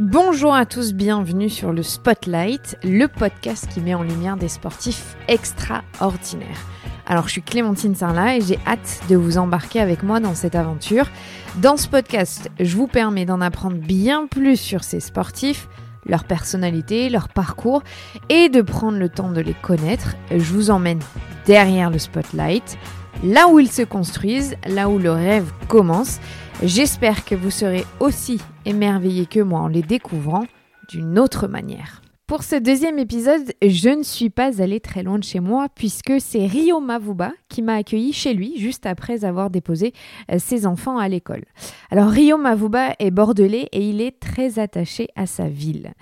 Bonjour à tous, bienvenue sur le Spotlight, le podcast qui met en lumière des sportifs extraordinaires. Alors je suis Clémentine Sarlat et j'ai hâte de vous embarquer avec moi dans cette aventure. Dans ce podcast, je vous permets d'en apprendre bien plus sur ces sportifs, leur personnalité, leur parcours et de prendre le temps de les connaître. Je vous emmène derrière le spotlight, là où ils se construisent, là où le rêve commence. J'espère que vous serez aussi émerveillés que moi en les découvrant d'une autre manière. Pour ce deuxième épisode, je ne suis pas allée très loin de chez moi puisque c'est Rio Mavuba qui m'a accueilli chez lui juste après avoir déposé euh, ses enfants à l'école. Alors Rio Mavuba est bordelais et il est très attaché à sa ville.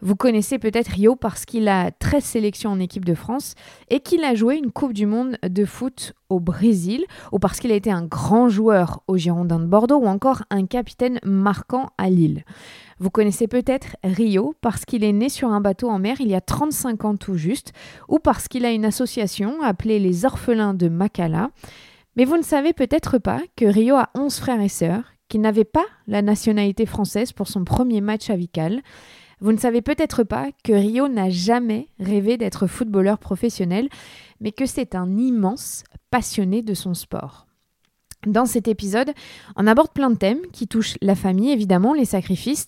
Vous connaissez peut-être Rio parce qu'il a 13 sélections en équipe de France et qu'il a joué une Coupe du Monde de foot au Brésil ou parce qu'il a été un grand joueur au Girondin de Bordeaux ou encore un capitaine marquant à Lille. Vous connaissez peut-être Rio parce qu'il est né sur un bateau en mer il y a 35 ans tout juste, ou parce qu'il a une association appelée les Orphelins de Makala. Mais vous ne savez peut-être pas que Rio a 11 frères et sœurs, qu'il n'avait pas la nationalité française pour son premier match avical. Vous ne savez peut-être pas que Rio n'a jamais rêvé d'être footballeur professionnel, mais que c'est un immense passionné de son sport. Dans cet épisode, on aborde plein de thèmes qui touchent la famille, évidemment, les sacrifices,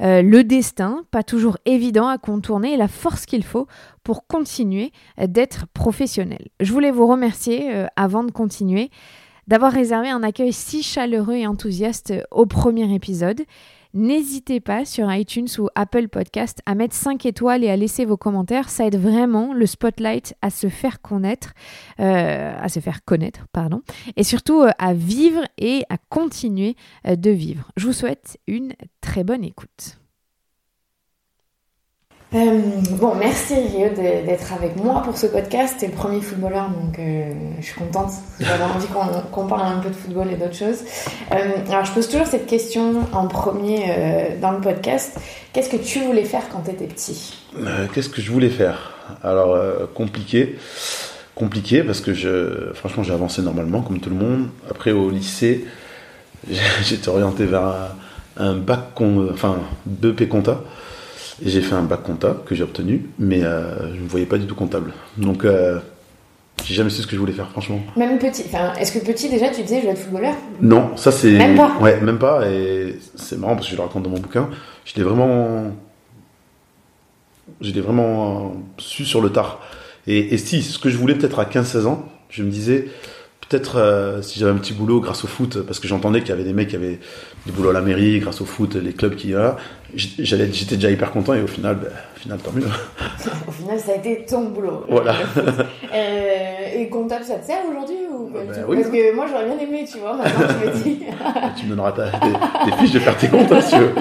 euh, le destin, pas toujours évident à contourner, et la force qu'il faut pour continuer d'être professionnel. Je voulais vous remercier, euh, avant de continuer, d'avoir réservé un accueil si chaleureux et enthousiaste au premier épisode. N'hésitez pas sur iTunes ou Apple Podcast à mettre 5 étoiles et à laisser vos commentaires. Ça aide vraiment le spotlight à se faire connaître, euh, à se faire connaître, pardon, et surtout euh, à vivre et à continuer euh, de vivre. Je vous souhaite une très bonne écoute. Euh, bon, merci Rio d'être avec moi pour ce podcast. T'es le premier footballeur, donc euh, je suis contente. J'avais envie qu'on parle un peu de football et d'autres choses. Euh, alors, je pose toujours cette question en premier dans le podcast. Qu'est-ce que tu voulais faire quand tu étais petit Qu'est-ce que je voulais faire? Alors, compliqué. Compliqué parce que je, franchement, j'ai avancé normalement, comme tout le monde. Après, au lycée, j'étais orienté vers un, un bac, con, enfin, BP compta. Et j'ai fait un bac comptable que j'ai obtenu, mais euh, je ne me voyais pas du tout comptable. Donc, euh, j'ai jamais su ce que je voulais faire, franchement. Même petit. Enfin, est-ce que petit déjà tu disais je vais être footballeur? Non, ça c'est. Même pas. Ouais, même pas. Et c'est marrant parce que je le raconte dans mon bouquin. J'étais vraiment. J'étais vraiment su sur le tard. Et, et si, ce que je voulais peut-être à 15-16 ans, je me disais, peut-être euh, si j'avais un petit boulot grâce au foot, parce que j'entendais qu'il y avait des mecs qui avaient du boulot à la mairie, grâce au foot, les clubs qui là, j'allais, j'étais déjà hyper content et au final, ben, au final tant mieux. au final, ça a été ton boulot. Voilà. euh, et comptable, ça te sert aujourd'hui ou ben, Parce que moi, j'aurais bien aimé, tu vois. Maintenant, tu me dis. tu me donneras ta, tes, fiches de faire tes comptes, hein, si tu veux.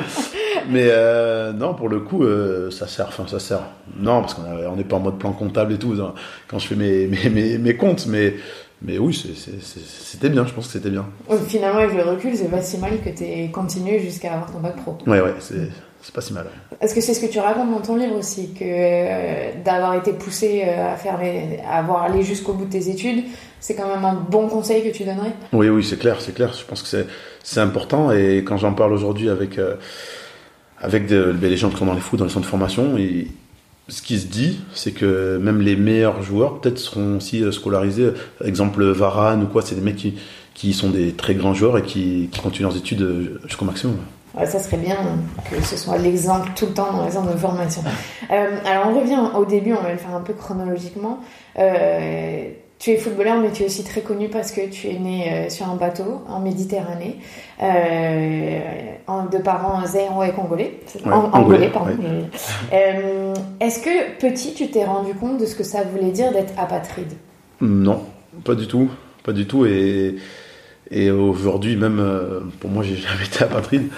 Mais euh, non, pour le coup, ça sert. Enfin, ça sert. Non, parce qu'on n'est pas en mode plan comptable et tout hein, quand je fais mes, mes, mes, mes comptes, mais mais oui, c'était bien, je pense que c'était bien. finalement, avec le recul, c'est pas si mal que tu aies continué jusqu'à avoir ton bac pro. Ouais, ouais, c'est pas si mal. Est-ce que c'est ce que tu racontes dans ton livre aussi, que euh, d'avoir été poussé euh, à, faire à avoir allé jusqu'au bout de tes études, c'est quand même un bon conseil que tu donnerais? Oui, oui, c'est clair, c'est clair. Je pense que c'est important et quand j'en parle aujourd'hui avec, euh, avec les gens qui sont dans les foot, dans les centres de formation, ils, ce qui se dit, c'est que même les meilleurs joueurs peut-être seront aussi euh, scolarisés. Exemple Varane ou quoi, c'est des mecs qui, qui sont des très grands joueurs et qui, qui continuent leurs études euh, jusqu'au maximum. Ouais, ça serait bien que ce soit l'exemple tout le temps dans les centres de formation. Euh, alors on revient au début, on va le faire un peu chronologiquement. Tu es footballeur, mais tu es aussi très connu parce que tu es né euh, sur un bateau en Méditerranée, euh, de parents zéro et congolais. angolais, pardon. Euh, est-ce que petit, tu t'es rendu compte de ce que ça voulait dire d'être apatride? Non, pas du tout, pas du tout. Et, et aujourd'hui, même pour moi, j'ai jamais été apatride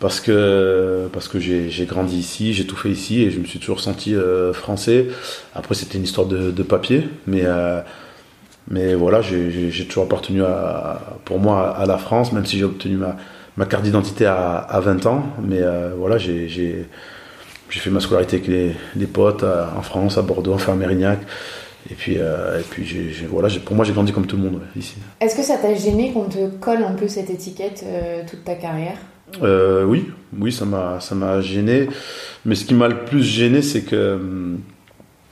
parce que parce que j'ai grandi ici, j'ai tout fait ici et je me suis toujours senti français. Après, c'était une histoire de, de papier, mais mais voilà, j'ai toujours appartenu à, pour moi à la France, même si j'ai obtenu ma, ma carte d'identité à, à, 20 ans. Mais euh, voilà, j'ai fait ma scolarité avec les, les potes euh, en France, à Bordeaux, enfin à Mérignac. Et puis, euh, et puis voilà, pour moi, j'ai grandi comme tout le monde ici. Est-ce que ça t'a gêné qu'on te colle un peu cette étiquette toute ta carrière? Euh, oui, oui, ça m'a, ça m'a gêné. Mais ce qui m'a le plus gêné, c'est que,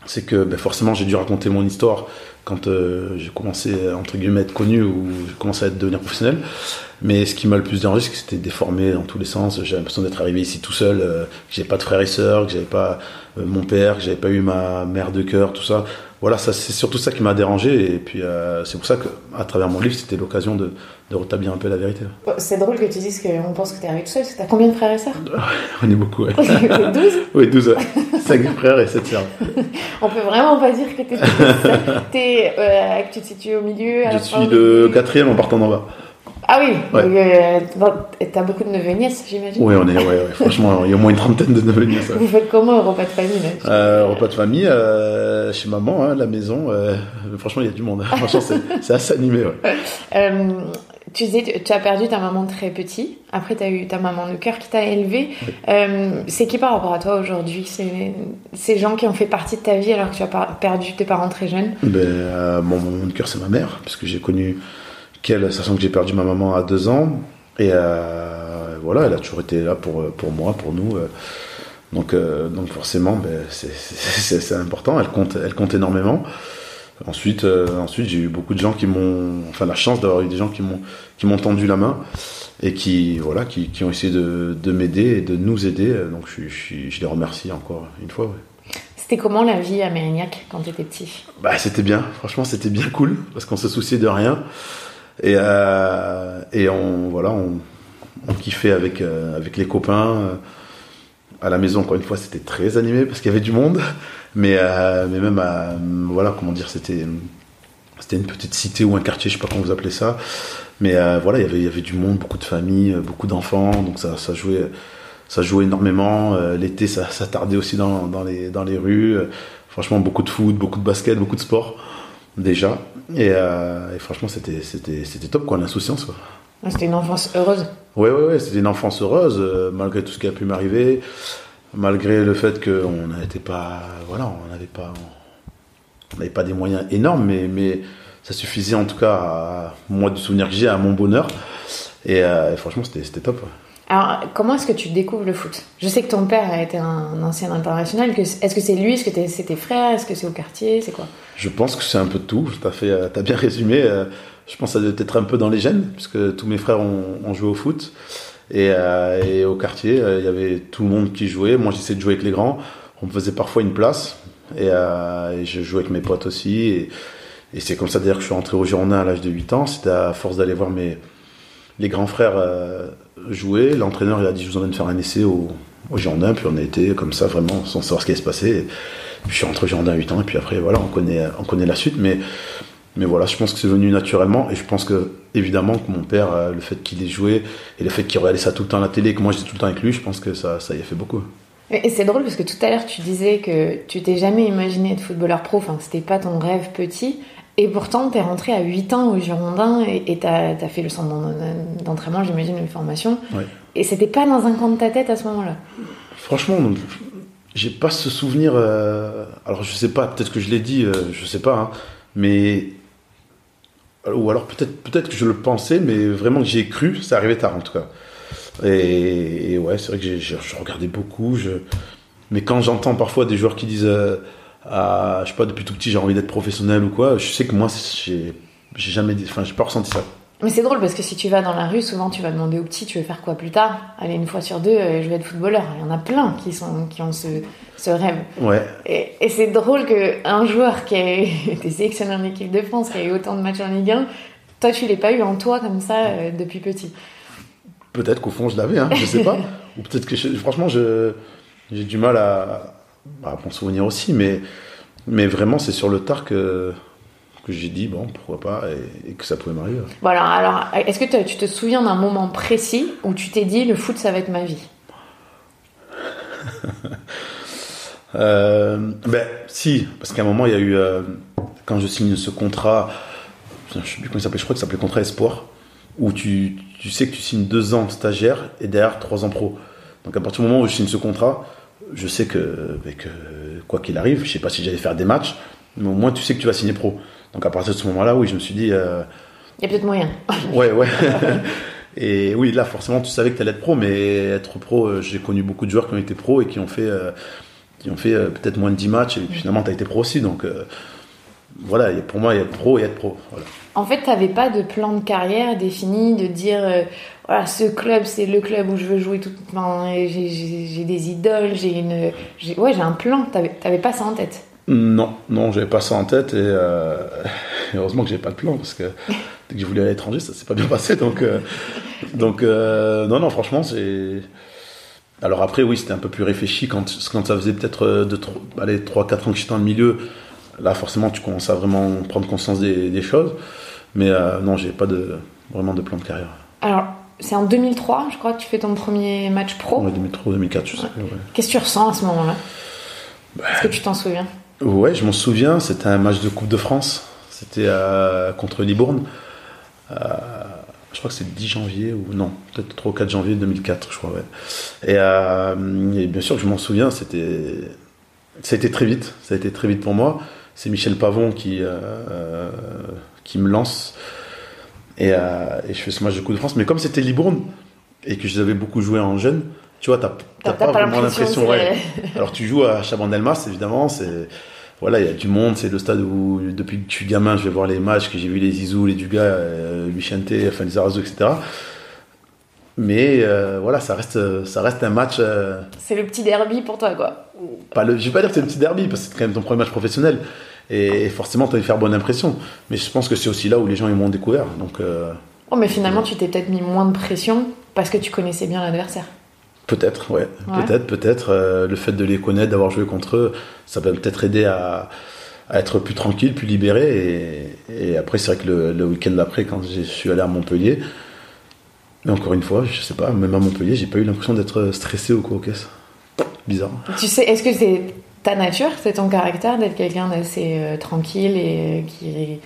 c'est que ben, forcément, j'ai dû raconter mon histoire quand euh, j'ai commencé entre guillemets à être connu ou j'ai commencé à devenir professionnel. Mais ce qui m'a le plus dérangé, c'est que c'était déformé dans tous les sens. J'avais l'impression d'être arrivé ici tout seul, euh, que j'avais pas de frères et sœurs, que j'avais pas euh, mon père, que j'avais pas eu ma mère de cœur, tout ça. Voilà, ça c'est surtout ça qui m'a dérangé. Et puis c'est pour ça qu'à travers mon livre, c'était l'occasion de, de rétablir un peu la vérité. C'est drôle que tu dises qu'on pense que tu es arrivé tout seul, parce que tu as combien de frères et sœurs? On est beaucoup, ouais. 12 Oui, 12, ouais. 5 frères et 7 sœurs. On peut vraiment pas dire que tu es, euh, que tu te situes au milieu. à Je suis le quatrième en partant d'en bas. Ah oui, Ouais. euh, t'as beaucoup de neveux nièces, j'imagine Oui, on est, ouais, ouais, franchement, il y a au moins une trentaine de neveux nièces. Vous faites comment au repas de famille là? Euh, repas de famille, euh, chez maman, hein, la maison. franchement, il y a du monde. Franchement, c'est, c'est assez animé. Tu disais, tu- as perdu ta maman très petit. Après, tu as eu ta maman de cœur qui t'a élevé. Euh, c'est qui par rapport à toi aujourd'hui? Ces gens qui ont fait partie de ta vie alors que tu as perdu tes parents très jeunes? Ben, euh, mon moment de cœur, c'est ma mère, parce que j'ai connu qu'elle, sachant que j'ai perdu ma maman à deux ans. Et euh, voilà, elle a toujours été là pour, pour moi, pour nous. euh. donc, donc forcément, ben, c'est important. Elle compte, elle compte énormément. Ensuite, euh, ensuite, j'ai eu beaucoup de gens qui m'ont, enfin, la chance d'avoir eu des gens qui m'ont, qui m'ont tendu la main et qui, voilà, qui, qui ont essayé de, de m'aider et de nous aider. Donc, je, je, je les remercie encore une fois. ouais. C'était comment la vie à Mérignac quand tu étais petit? Bah, c'était bien, franchement, c'était bien cool parce qu'on se souciait de rien et euh, et on voilà, on, on kiffait avec euh, avec les copains à la maison. Encore une fois, c'était très animé parce qu'il y avait du monde, mais euh, mais même à, voilà, comment dire, c'était c'était une petite cité ou un quartier, je sais pas comment vous appelez ça, mais euh, voilà, il y avait il y avait du monde, beaucoup de familles, euh, beaucoup d'enfants, donc ça ça jouait ça jouait énormément. Euh, L'été, ça, ça tardait aussi dans, dans, les, dans les rues. Euh, franchement, beaucoup de foot, beaucoup de basket, beaucoup de sport, déjà. Et, euh, et franchement, c'était c'était- c'était top, quoi, l'insouciance. quoi. C'était une enfance heureuse. Ouais, ouais, ouais, c'était une enfance heureuse, euh, malgré tout ce qui a pu m'arriver, malgré le fait qu'on n'était pas. Voilà, on n'avait pas. On n'avait pas des moyens énormes, mais, mais ça suffisait en tout cas à moi du souvenir que j'ai, à mon bonheur. Et, euh, et franchement, c'était top. ouais. Alors, comment est-ce que tu découvres le foot? Je sais que ton père a été un ancien international. Est-ce que c'est lui? Est-ce que c'est tes frères? Est-ce que c'est au quartier? C'est quoi? Je pense que c'est un peu de tout. T'as fait, euh, bien résumé. euh, Je pense que ça doit être un peu dans les gènes, puisque tous mes frères ont, ont joué au foot. Et, euh, et au quartier, euh, il y avait tout le monde qui jouait. Moi, j'essayais de jouer avec les grands. On me faisait parfois une place. Et, euh, je jouais avec mes potes aussi. Et, c'est comme ça d'ailleurs que je suis rentré au Girondin à l'âge de 8 ans. C'était à force d'aller voir mes, les grands frères jouer. L'entraîneur il a dit Je vous emmène faire un essai au, au Girondin. Puis on a été comme ça, vraiment, sans savoir ce qui allait se passer. Puis je suis rentré au Girondin à 8 ans. Et puis après, voilà, on connaît, on connaît la suite. Mais, mais voilà, je pense que c'est venu naturellement. Et je pense que, évidemment, que mon père, euh, le fait qu'il ait joué et le fait qu'il regardait ça tout le temps à la télé, que moi j'étais tout le temps avec lui, je pense que ça, ça y a fait beaucoup. Et c'est drôle parce que tout à l'heure tu disais que tu t'es jamais imaginé être footballeur pro, enfin c'était pas ton rêve petit, et pourtant t'es rentré à 8 ans au Girondin et t'as as fait le centre d'en- d'entraînement, j'imagine, une formation, Ouais. et c'était pas dans un coin de ta tête à ce moment-là? Franchement, donc, j'ai pas ce souvenir. euh, alors je sais pas, peut-être que je l'ai dit, euh, je sais pas, hein, mais ou alors peut-être peut-être que je le pensais, mais vraiment que j'y ai cru, ça arrivait tard en tout cas. Et, ouais, c'est vrai que j'ai- j'ai- je regardais beaucoup. Mais quand j'entends parfois des joueurs qui disent, ah, je sais pas, depuis tout petit j'ai envie d'être professionnel ou quoi, je sais que moi j'ai j'ai jamais enfin j'ai pas ressenti ça. Mais c'est drôle parce que si tu vas dans la rue, souvent tu vas demander aux petits, tu veux faire quoi plus tard? Allez, une fois sur deux, euh, je vais être footballeur. Il y en a plein qui, sont, qui ont ce, ce rêve. Ouais, Et, et c'est drôle qu'un joueur qui a été sélectionné en équipe de France, qui a eu autant de matchs en Ligue 1, toi tu l'as pas eu en toi comme ça euh, depuis petit. Peut-être qu'au fond je l'avais, hein, je sais pas. Ou peut-être que je- franchement je- j'ai du mal à, à m'en souvenir aussi, mais, mais vraiment c'est sur le tard que, que j'ai dit bon pourquoi pas et, et que ça pouvait m'arriver. Voilà, alors est-ce que tu te souviens d'un moment précis où tu t'es dit le foot ça va être ma vie? Euh, ben si, parce qu'à un moment il y a eu euh, quand je signe ce contrat, je sais plus comment il s'appelait, je crois que ça s'appelait contrat espoir, où tu, tu sais que tu signes deux ans stagiaire et derrière trois ans pro. Donc à partir du moment où je signe ce contrat, je sais que, ben, que quoi qu'il arrive, je sais pas si j'allais faire des matchs, mais au moins tu sais que tu vas signer pro. Donc à partir de ce moment-là, oui, je me suis dit, euh, Il y a peut-être moyen. ouais, ouais. Et oui, là, forcément, tu savais que tu allais être pro, mais être pro, euh, j'ai connu beaucoup de joueurs qui ont été pro et qui ont fait, euh, qui ont fait euh, peut-être moins de 10 matchs, et finalement, tu as été pro aussi. Donc, euh, voilà, pour moi, il y a être pro et être pro. Voilà. En fait, t'avais pas de plan de carrière défini, de dire voilà ce club c'est le club où je veux jouer toute. Enfin, j'ai- des idoles, j'ai une, ouais j'ai un plan. T'avais t'avais pas ça en tête. Non, non, j'avais pas ça en tête et euh, heureusement que j'avais pas de plan parce que dès que j'ai voulu aller à l'étranger, ça s'est pas bien passé. Donc, euh, donc euh, non, non, franchement, c'est. Alors après, oui, c'était un peu plus réfléchi quand, quand ça faisait peut-être euh, de tro- allez, 3-4 ans que j'étais dans le milieu. Là, forcément, tu commences à vraiment prendre conscience des, des choses. Mais non, j'ai pas de, vraiment de plan de carrière. Alors c'est en 2003, je crois que tu fais ton premier match pro. Ouais, 2003, 2004, je sais. Ouais. Qu'est-ce que tu ressens à ce moment-là? Est-ce que tu t'en souviens? Ouais, je m'en souviens, c'était un match de Coupe de France. C'était euh, contre Libourne. Euh, je crois que c'est le 10 janvier ou non, peut-être 3 ou 4 janvier 2004, je crois, ouais. Et, euh, et bien sûr que je m'en souviens, c'était. Ça a été très vite, ça a été très vite pour moi. C'est Michel Pavon qui, qui me lance. Et, et je fais ce match de Coupe de France. Mais comme c'était Libourne et que je les avais beaucoup joué en jeune, tu vois, t'as t'as pas, vraiment l'impression. Ouais. Alors tu joues à Chabandelmas, évidemment, c'est voilà, il y a du monde, c'est le stade où depuis que je suis gamin, je vais voir les matchs, que j'ai vu les Zizou, les Dugas, euh, enfin les Arazo, etc. Mais euh, voilà, ça reste, ça reste un match. euh, C'est le petit derby pour toi quoi. pas le, je vais pas dire que c'est le petit derby parce que c'est quand même ton premier match professionnel et forcément tu as faire bonne impression. Mais je pense que c'est aussi là où les gens ils m'ont découvert. Donc euh, Oh mais finalement tu t'es peut-être mis moins de pression parce que tu connaissais bien l'adversaire. Peut-être, ouais. Ouais. Peut-être, peut-être. euh, le fait de les connaître, d'avoir joué contre eux, ça peut peut-être aider à, à être plus tranquille, plus libéré. Et, et après, c'est vrai que le, le week-end d'après, quand je suis allé à Montpellier, mais encore une fois, je sais pas, même à Montpellier, j'ai pas eu l'impression d'être stressé au coup aux caisses. Bizarre. Tu sais, est-ce que c'est ta nature, c'est ton caractère d'être quelqu'un d'assez euh, tranquille et euh, qui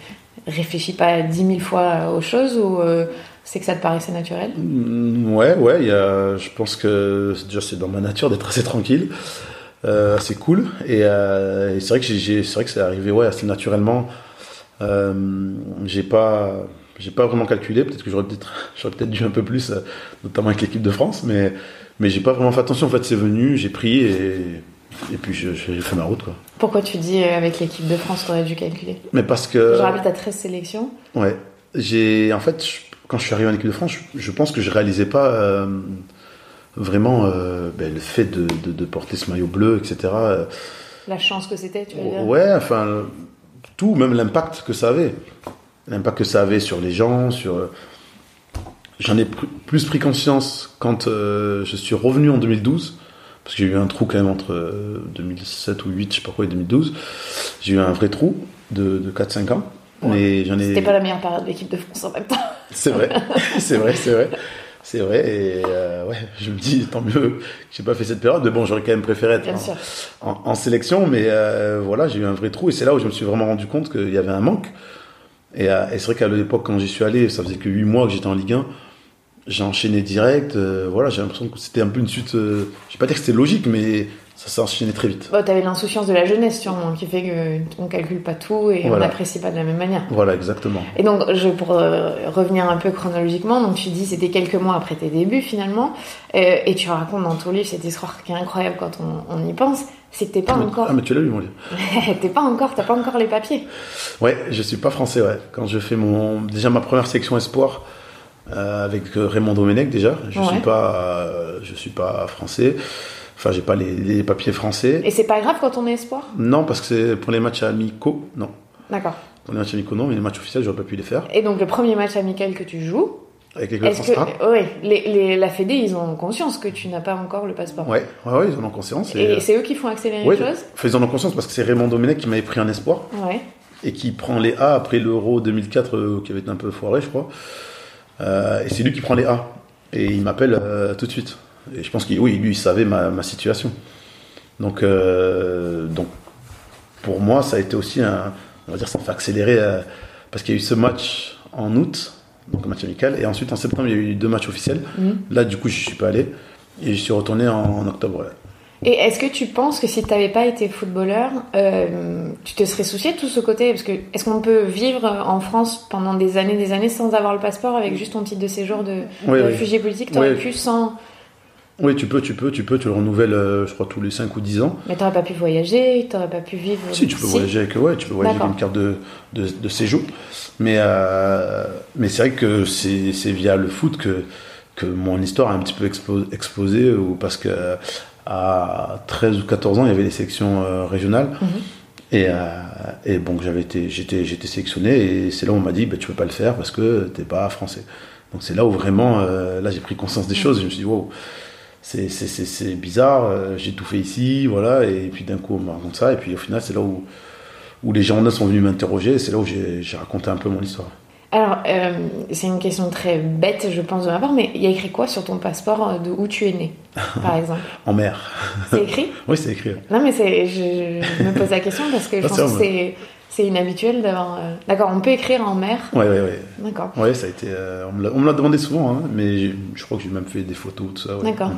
réfléchit pas dix mille fois aux choses ou euh, c'est que ça te paraissait naturel Mm, Ouais, ouais, il y a, je pense que déjà c'est dans ma nature d'être assez tranquille, euh, assez cool, et, euh, et c'est vrai que j'ai- c'est vrai que c'est arrivé ouais assez naturellement. Euh, j'ai pas, j'ai pas vraiment calculé. Peut-être que j'aurais peut-être, j'aurais peut-être dû un peu plus, euh, notamment avec l'équipe de France, mais mais j'ai pas vraiment fait attention. En fait, c'est venu, j'ai pris et et puis j'ai fait ma route quoi. Pourquoi tu dis euh, avec l'équipe de France, t'aurais dû calculer? Mais parce que Je rappelle, t'as 13 sélections. Ouais, j'ai en fait je- quand je suis arrivé en équipe de France, je, je pense que je réalisais pas euh, vraiment euh, ben, le fait de, de- de porter ce maillot bleu, etc. La chance que c'était, tu veux dire? Ouais, enfin tout, même l'impact que ça avait, l'impact que ça avait sur les gens, sur. euh, J'en ai pr- plus pris conscience quand euh, je suis revenu en 2012, parce que j'ai eu un trou quand même entre euh, 2007 ou 2008, je sais pas quoi, et 2012. J'ai eu un vrai trou de, de 4-5 ans. Ouais. Ai. C'était pas la meilleure période de l'équipe de France en même temps. C'est vrai, c'est vrai, c'est vrai. C'est vrai, et euh, ouais, je me dis, tant mieux que j'ai pas fait cette période, mais bon, j'aurais quand même préféré être en, sûr. en- en sélection, mais euh, voilà, j'ai eu un vrai trou, et c'est là où je me suis vraiment rendu compte qu'il y avait un manque. Et, euh, et c'est vrai qu'à l'époque, quand j'y suis allé, ça faisait que 8 mois que j'étais en Ligue 1, j'ai enchaîné direct, euh, voilà, j'ai l'impression que c'était un peu une suite, je vais pas dire que c'était logique, mais ça s'est enchaîné très vite. Bon, t'avais l'insouciance de la jeunesse, sûrement, qui fait qu'on calcule pas tout et on n'apprécie pas de la même manière. Voilà, exactement. Et donc, je, pour euh, revenir un peu chronologiquement, donc tu dis c'était quelques mois après tes débuts finalement, euh, et tu racontes dans ton livre cette histoire qui est incroyable quand on, on y pense, c'est que t'es pas Ah, encore, Ah, mais tu l'as lu, mon livre. t'es pas encore, t'as pas encore les papiers. Ouais, je suis pas français, ouais. Quand je fais mon, déjà ma première section espoir euh, avec Raymond Domenech déjà, je Ouais. suis pas, je suis pas français. Enfin, j'ai pas les, les papiers français. Et c'est pas grave quand on est espoir Non, parce que c'est pour les matchs amicaux, non. D'accord. Pour les matchs amicaux, non, mais les matchs officiels, j'aurais pas pu les faire. Et donc le premier match amical que tu joues, Avec France que, ouais, les, les- la Fédé, ils ont conscience que tu n'as pas encore le passeport? A. Ouais, ouais, ils en ont conscience. Et Et, c'est eux qui font accélérer ouais, les choses ils en ont conscience parce que c'est Raymond Domenech qui m'avait pris en espoir Ouais. et qui prend les A après l'Euro 2004 euh, qui avait été un peu foiré, je crois. Euh, et c'est lui qui prend les A. Et il m'appelle euh, tout de suite. Et je pense qu'il oui, lui, il savait ma, ma situation. Donc, euh, donc, pour moi, ça a été aussi un. On va dire, ça m'a fait accélérer. euh, parce qu'il y a eu ce match en août, donc un match amical. Et ensuite, en septembre, il y a eu deux matchs officiels. Mhm. Là, du coup, je suis pas allé. Et je suis retourné en, en octobre. ouais. Et est-ce que tu penses que si tu n'avais pas été footballeur, euh, tu te serais soucié de tout ce côté? Parce que est-ce qu'on peut vivre en France pendant des années, des années sans avoir le passeport avec juste ton titre de séjour de, Oui, de oui. réfugié politique? T'aurais Oui. pu sans. Oui, tu peux, tu peux, tu peux, tu le renouvelles, euh, je crois, tous les 5 ou 10 ans. Mais t'aurais pas pu voyager, t'aurais pas pu vivre. Si, tu peux voyager avec, ouais, tu peux voyager avec une carte de, de, de séjour. Mais, euh, mais c'est vrai que c'est c'est via le foot que, que mon histoire a un petit peu explosé, ou parce que à 13 ou 14 ans, il y avait les sélections euh, régionales. Mhm. Et, euh, et bon, j'avais été, j'étais, j'étais sélectionné, et c'est là où on m'a dit, bah, tu peux pas le faire parce que t'es pas français. Donc c'est là où vraiment, là j'ai pris conscience des choses, et je me suis dit, wow, c'est, c'est, c'est, c'est bizarre, euh, j'ai tout fait ici, voilà, et puis d'un coup on me raconte ça, et puis au final c'est là où, où les gens sont venus m'interroger, et c'est là où j'ai, raconté un peu mon histoire. Alors, euh, c'est une question très bête, je pense, de ma part, mais il y a écrit quoi sur ton passeport euh, de où tu es né, par exemple? En mer. C'est écrit? Oui, c'est écrit. Non, mais c'est, je, je me pose la question parce que je pense que c'est, c'est inhabituel d'avoir. euh, D'accord, on peut écrire en mer. Ouais, ouais, ouais. D'accord. Ouais, ça a été, euh, on me l'a, demandé souvent, hein, mais je crois que j'ai même fait des photos, tout ça. ouais, D'accord.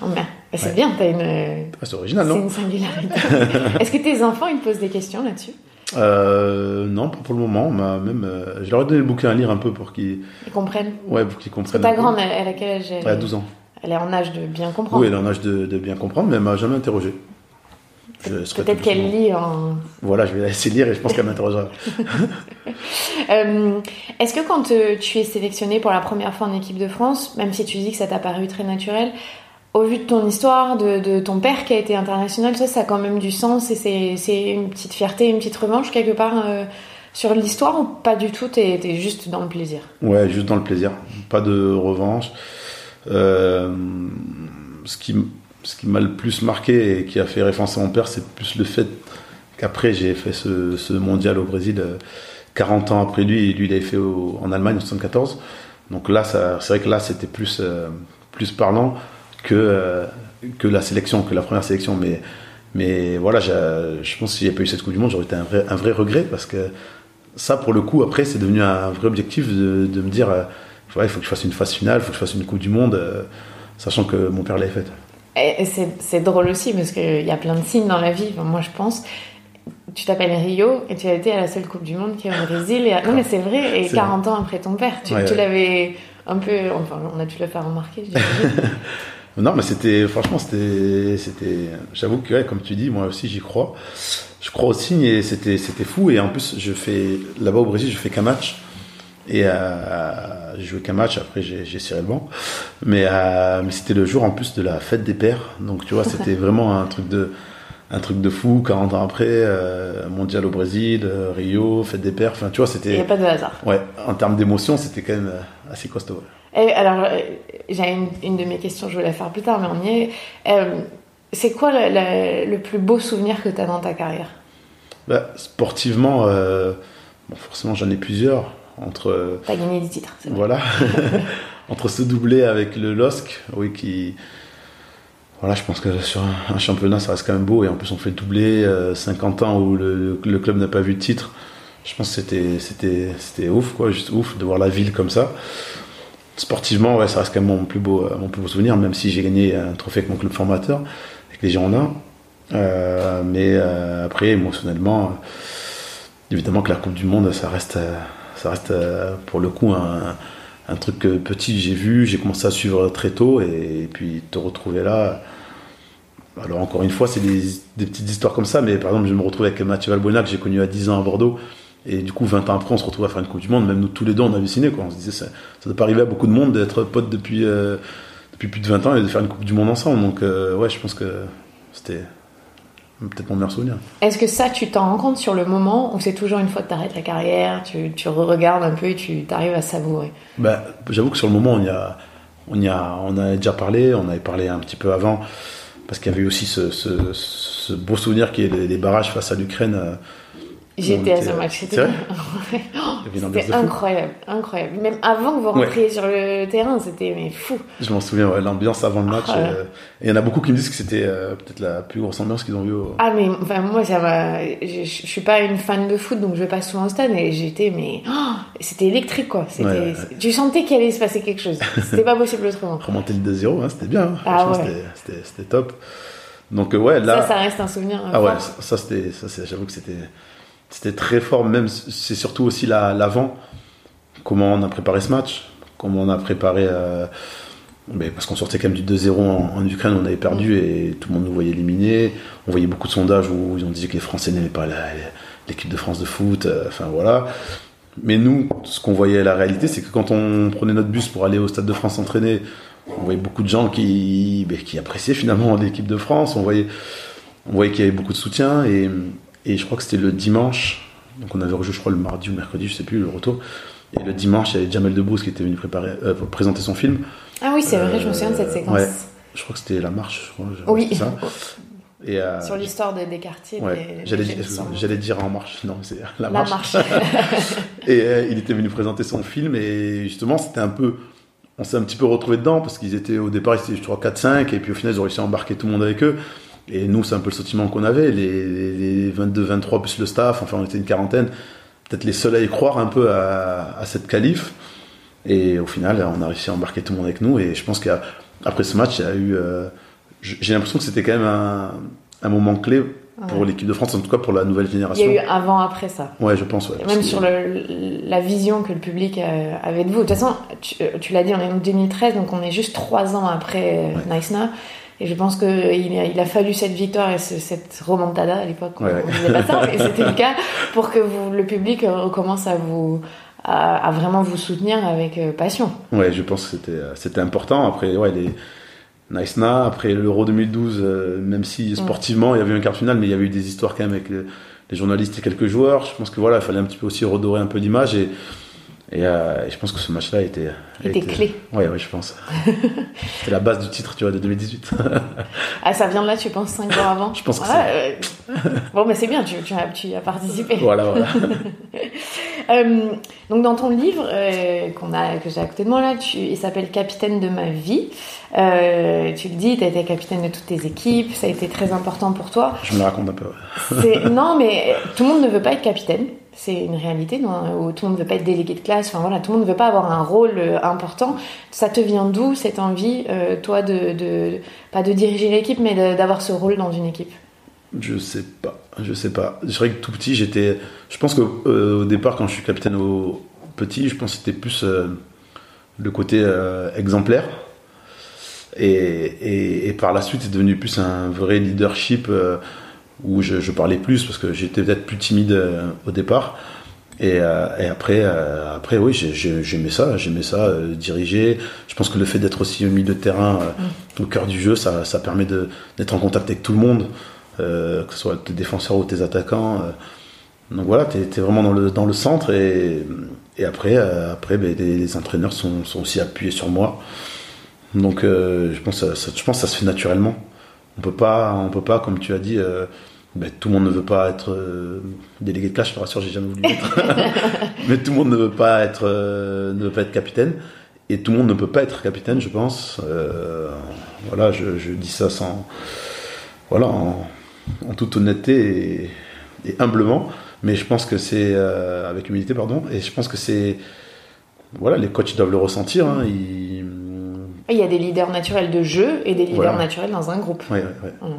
en mer. Et c'est Ouais. bien, t'as une. Ah, c'est original, C'est non une singularité. Est-ce que tes enfants, ils te posent des questions là-dessus? Euh, Non, pas pour le moment. M'a même, euh, je leur ai donné le bouquin à lire un peu pour qu'ils, Ils comprennent ouais, pour qu'ils Parce que comprennent. ta un peu. grande, elle, elle a quel âge elle, Elle a 12 ans. Elle est en âge de bien comprendre. Oui, elle est en âge de, de bien comprendre, mais elle m'a jamais interrogé. Peut-être qu'elle lit en. Voilà, je vais la laisser lire et je pense qu'elle m'interrogera. Euh, Est-ce que quand euh, tu es sélectionné pour la première fois en équipe de France, même si tu dis que ça t'a paru très naturel, au vu de ton histoire, de, de ton père qui a été international, ça, ça a quand même du sens et c'est- une petite fierté, une petite revanche quelque part euh, sur l'histoire ou pas du tout? T'es es juste dans le plaisir? Ouais, juste dans le plaisir. Pas de revanche. Euh, ce qui, ce qui m'a le plus marqué et qui a fait référence à mon père, c'est plus le fait qu'après j'ai fait ce, mondial au Brésil euh, 40 ans après lui, et lui il avait fait en Allemagne en 74. Donc là, c'est vrai que là c'était plus, euh, plus parlant que, euh, que la sélection, que la première sélection. Mais, mais voilà, je pense que s'il n'y avait pas eu cette Coupe du Monde, j'aurais été un vrai, regret parce que ça, pour le coup, après, c'est devenu un vrai objectif de, me dire euh, il faut que je fasse une phase finale, il faut que je fasse une Coupe du Monde, euh, sachant que mon père l'avait faite. Et c'est c'est drôle aussi parce qu'il y a plein de signes dans la vie, moi je pense. Tu t'appelles Rio et tu as été à la seule Coupe du Monde qui est au Brésil. Et... Non mais c'est vrai, et C'est 40 ans après ton père, tu, Ouais, tu ouais. l'avais un peu... Enfin, on a dû le faire remarquer. Non, mais c'était, franchement, c'était, c'était, j'avoue que, ouais, comme tu dis, moi aussi, j'y crois. Je crois au signe et c'était, c'était fou. Et en plus, je fais, là-bas au Brésil, je fais qu'un match. Et euh, j'ai joué qu'un match, après j'ai, ciré le banc. Mais, euh, mais c'était le jour en plus de la fête des pères. Donc tu vois, c'était vraiment un truc de, un truc de fou. 40 ans après, euh, mondial au Brésil, euh, Rio, fête des pères. Enfin, tu vois, Il n'y c'était, a pas de hasard. ouais, en termes d'émotion, c'était quand même euh, assez costaud. Et alors, j'ai une, une de mes questions, je vais la faire plus tard, mais on y est. C'est quoi le, le- le plus beau souvenir que tu as dans ta carrière? Bah, sportivement, bon, forcément, j'en ai plusieurs. Entre, gagné des titres, c'est vrai. voilà, entre ce doublé avec le LOSC, oui, qui. Voilà, je pense que sur un, championnat, ça reste quand même beau. Et en plus, on fait le doublé, euh, 50 ans où le, le club n'a pas vu de titre. Je pense que c'était, c'était, c'était ouf, quoi, juste ouf de voir la ville comme ça. Sportivement, ouais, ça reste quand même mon plus beau, mon plus beau souvenir, même si j'ai gagné un trophée avec mon club formateur, avec les Girondins. Euh, mais euh, après, émotionnellement, évidemment que la Coupe du Monde, ça reste, euh, ça reste euh, pour le coup un, truc que petit j'ai vu, j'ai commencé à suivre très tôt, et, puis te retrouver là. Alors encore une fois, c'est des, petites histoires comme ça, mais par exemple, je me retrouve avec Mathieu Valbuena que j'ai connu à 10 ans à Bordeaux. Et du coup, 20 ans après, on se retrouve à faire une Coupe du Monde. Même nous, tous les deux, on a halluciné. Quoi. On se disait, ça ne doit pas arriver à beaucoup de monde d'être potes depuis, euh, depuis plus de 20 ans et de faire une Coupe du Monde ensemble. Donc, euh, ouais, je pense que c'était peut-être mon meilleur souvenir. Est-ce que ça, tu t'en rends compte sur le moment ou c'est toujours une fois que tu arrêtes la carrière, tu, tu regardes un peu et tu arrives à savourer? Bah, J'avoue que sur le moment, on y, a, on y a, on a déjà parlé. On avait parlé un petit peu avant. Parce qu'il y avait aussi ce, ce, ce beau souvenir qui est les, les barrages face à l'Ukraine. euh, J'étais à ce était- match, c'était fou. incroyable, incroyable. Même avant que vous rentriez sur le terrain, c'était mais fou. Je m'en souviens, ouais, l'ambiance avant le match. Ah euh, et il y en a beaucoup qui me disent que c'était euh, peut-être la plus grosse ambiance qu'ils ont vue. au- Ah mais enfin moi ça m'a, je, je suis pas une fan de foot donc je vais pas souvent au stade et j'étais mais oh, c'était électrique quoi. C'était, Ouais, ouais. tu sentais qu'il allait se passer quelque chose. C'était pas possible autrement. remonter le 2-0, hein, c'était bien. hein. Ah c'était- top. Donc ouais, là. Ça, ça reste un souvenir. Ah ouais, ça, c'était, j'avoue que c'était, c'était très fort. Même, c'est surtout aussi l'avant. comment on a préparé ce match, comment on a préparé. mais parce qu'on sortait quand même du 2-0 en, Ukraine, on avait perdu et tout le monde nous voyait éliminés. On voyait beaucoup de sondages où on disait que les Français n'aimaient pas l'équipe de France de foot. Enfin voilà. Mais nous, ce qu'on voyait la réalité, c'est que quand on prenait notre bus pour aller au Stade de France s'entraîner, on voyait beaucoup de gens qui, ben, qui appréciaient finalement l'équipe de France. On voyait, on voyait qu'il y avait beaucoup de soutien. Et, et je crois que c'était le dimanche. Donc on avait rejoué, je crois, le mardi ou mercredi, je sais plus, le retour. Et le dimanche, il y avait Jamel Debbouze qui était venu préparer, euh, pour présenter son film. Ah oui, c'est vrai, je me souviens de cette séquence. Ouais, je crois que c'était La Marche, je crois. Oui. Ça. Et, euh, Sur l'histoire des quartiers. Ouais, J'allais dire En Marche, non, c'est La, Marche. et euh, il était venu présenter son film et justement, c'était un peu. On s'est un petit peu retrouvé dedans parce qu'ils étaient au départ, ils étaient, je crois, 4-5 et puis au final, ils ont réussi à embarquer tout le monde avec eux. Et nous, c'est un peu le sentiment qu'on avait, les, 22-23 plus le staff, enfin, on était une quarantaine, peut-être les seuls à y croire un peu à, cette qualif. Et au final, on a réussi à embarquer tout le monde avec nous. Et je pense qu'après ce match, il y a eu. Euh, j'ai l'impression que c'était quand même un, un moment clé pour l'équipe de France, en tout cas pour la nouvelle génération. Il y a eu avant-après ça. Ouais, je pense. Ouais, même sur le, la vision que le public euh, avait de vous. De toute façon, tu, euh, tu l'as dit, on est en 2013, donc on est juste trois ans après euh, Nice Now. Et je pense qu'il a, il a fallu cette victoire et cette remontada à l'époque. On disait pas ça, mais c'était le cas pour que vous, le public commence à vous à, à vraiment vous soutenir avec passion. Ouais, je pense que c'était c'était important. Après, ouais, les Nice Na, après l'Euro 2012, euh, même si mm. sportivement il y avait eu un quart final, mais il y avait eu des histoires quand même avec les journalistes et quelques joueurs. Je pense que voilà, il fallait un petit peu aussi redorer un peu l'image et, et, euh, je pense que ce match-là était, était, clé. Oui, ouais, je pense. C'est la base du titre, tu vois, de 2018. ah, ça vient de là, tu penses, 5 ans avant Je pense que ouais, Bon, mais c'est bien, tu, tu, as, tu, as, participé. Voilà, voilà. Euh, donc dans ton livre euh, qu'on a, que j'ai à côté de moi là, tu, il s'appelle Capitaine de ma vie. Euh, tu le dis, tu as été capitaine de toutes tes équipes, ça a été très important pour toi. Je me raconte un peu. non, mais tout le monde ne veut pas être capitaine. C'est une réalité, non, où tout le monde ne veut pas être délégué de classe. Enfin voilà, tout le monde ne veut pas avoir un rôle important. Ça te vient d'où cette envie, toi, de, pas de diriger l'équipe, mais d'avoir ce rôle dans une équipe? Je sais pas. Je sais pas. C'est vrai que tout petit, j'étais. Je pense qu'au euh, départ, quand je suis capitaine au petit, je pense que c'était plus euh, le côté euh, exemplaire. Et, et, par la suite, c'est devenu plus un vrai leadership où je, parlais plus parce que j'étais peut-être plus timide au départ. Et, et après, après, oui, j'aimais ça, j'aimais ça, diriger. Je pense que le fait d'être aussi au milieu de terrain, mm. au cœur du jeu, ça, ça permet d'être en contact avec tout le monde. Euh, que ce soit tes défenseurs ou tes attaquants. Euh. donc voilà, tu es, vraiment dans le, dans le centre et, et après, euh, après ben, les, entraîneurs sont, sont, aussi appuyés sur moi. Donc je, pense, ça, je pense que ça se fait naturellement. On peut pas, on peut pas, comme tu as dit, ben, tout le monde ne veut pas être délégué de classe, je te rassure, j'ai jamais voulu être. Mais tout le monde ne veut pas être, ne veut pas être capitaine. Et tout le monde ne peut pas être capitaine, je pense. voilà, je, je, dis ça sans. Voilà, en, en toute honnêteté et, humblement. Mais je pense que c'est euh, avec humilité, pardon. Et je pense que c'est voilà, les coachs doivent le ressentir. Hein, il... y a des leaders naturels de jeu et des leaders naturels dans un groupe. Oui, oui, oui.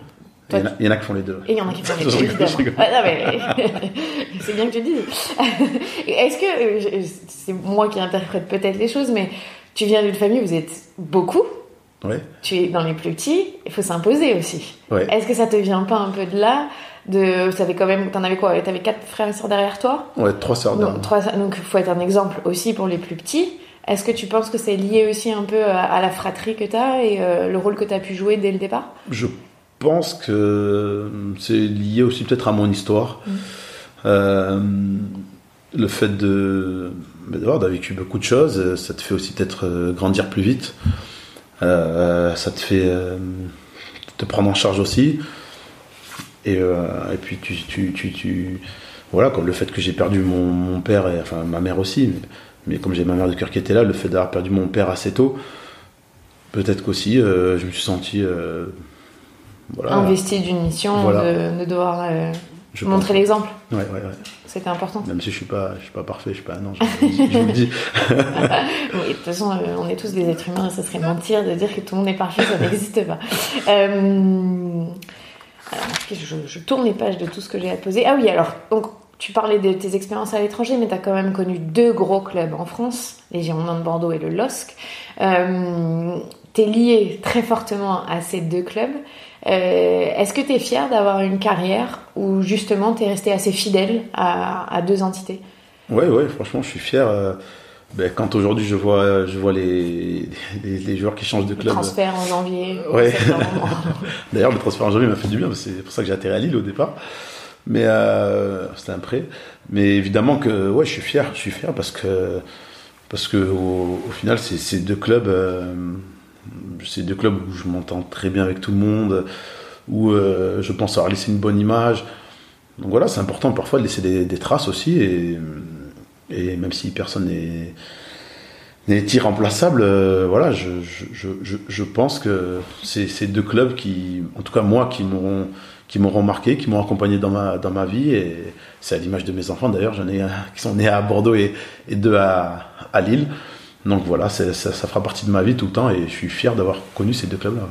Il y, en a, qui font les deux. Et il y en a qui font les deux, c'est bien que tu dises. Est-ce que, euh, c'est moi qui interprète peut-être les choses, mais tu viens d'une famille où vous êtes beaucoup tu es dans les plus petits, il faut s'imposer aussi. Est-ce que ça te vient pas un peu de là de, ça quand même, t'en avais quoi T'avais quatre frères et sœurs derrière toi? Ouais, trois sœurs. Donc, trois, donc, il faut être un exemple aussi pour les plus petits. Est-ce que tu penses que c'est lié aussi un peu à, la fratrie que tu as et euh, le rôle que tu as pu jouer dès le départ? Je pense que c'est lié aussi peut-être à mon histoire. Mmh. Euh, le fait de d'avoir vécu beaucoup de choses, ça te fait aussi peut-être euh, grandir plus vite. Euh, ça te fait euh, te prendre en charge aussi. Et, euh, et puis tu, tu, tu, tu, voilà, comme le fait que j'ai perdu mon, mon, père et enfin ma mère aussi, mais, comme j'ai ma mère de cœur qui était là, le fait d'avoir perdu mon père assez tôt, peut-être qu'aussi je me suis senti voilà, investi d'une mission de, devoir montrer l'exemple. Ouais, ouais, ouais. C'était important. Même si je suis pas, je suis pas parfait, je suis pas un ange, je vous le dis. de toute façon, euh, on est tous des êtres humains, ça serait mentir de dire que tout le monde est parfait, ça n'existe pas. Euh, alors, je, je, tourne les pages de tout ce que j'ai à poser. Ah oui, alors, donc, tu parlais de tes expériences à l'étranger, mais tu as quand même connu deux gros clubs en France, les Girondins de Bordeaux et le LOSC. Euh, tu es lié très fortement à ces deux clubs. Euh, est-ce que tu es fier d'avoir une carrière où justement tu es resté assez fidèle à, deux entités? Oui, ouais, franchement, je suis fier. Euh, ben, quand aujourd'hui je vois, je vois les, les, joueurs qui changent de club. Le transfert en janvier. Ouais. D'ailleurs, le transfert en janvier m'a fait du bien, c'est pour ça que j'ai atterri à Lille au départ. Mais euh, c'était un prêt. Mais évidemment que ouais, je suis fier, je suis fier parce que parce que au, final, c'est deux clubs c'est deux clubs où je m'entends très bien avec tout le monde, où euh, je pense avoir laissé une bonne image. Donc voilà, c'est important parfois de laisser des, traces aussi, et, et, même si personne n'est n'est irremplaçable, euh, voilà, je, je, je, je, pense que c'est ces deux clubs qui, en tout cas moi, qui m'auront qui m'auront marqué, qui m'ont accompagné dans ma, dans ma vie, et c'est à l'image de mes enfants d'ailleurs, j'en ai un qui sont nés à Bordeaux et, et deux à, à Lille. Donc voilà, ça, ça, fera partie de ma vie tout le temps et je suis fier d'avoir connu ces deux clubs-là.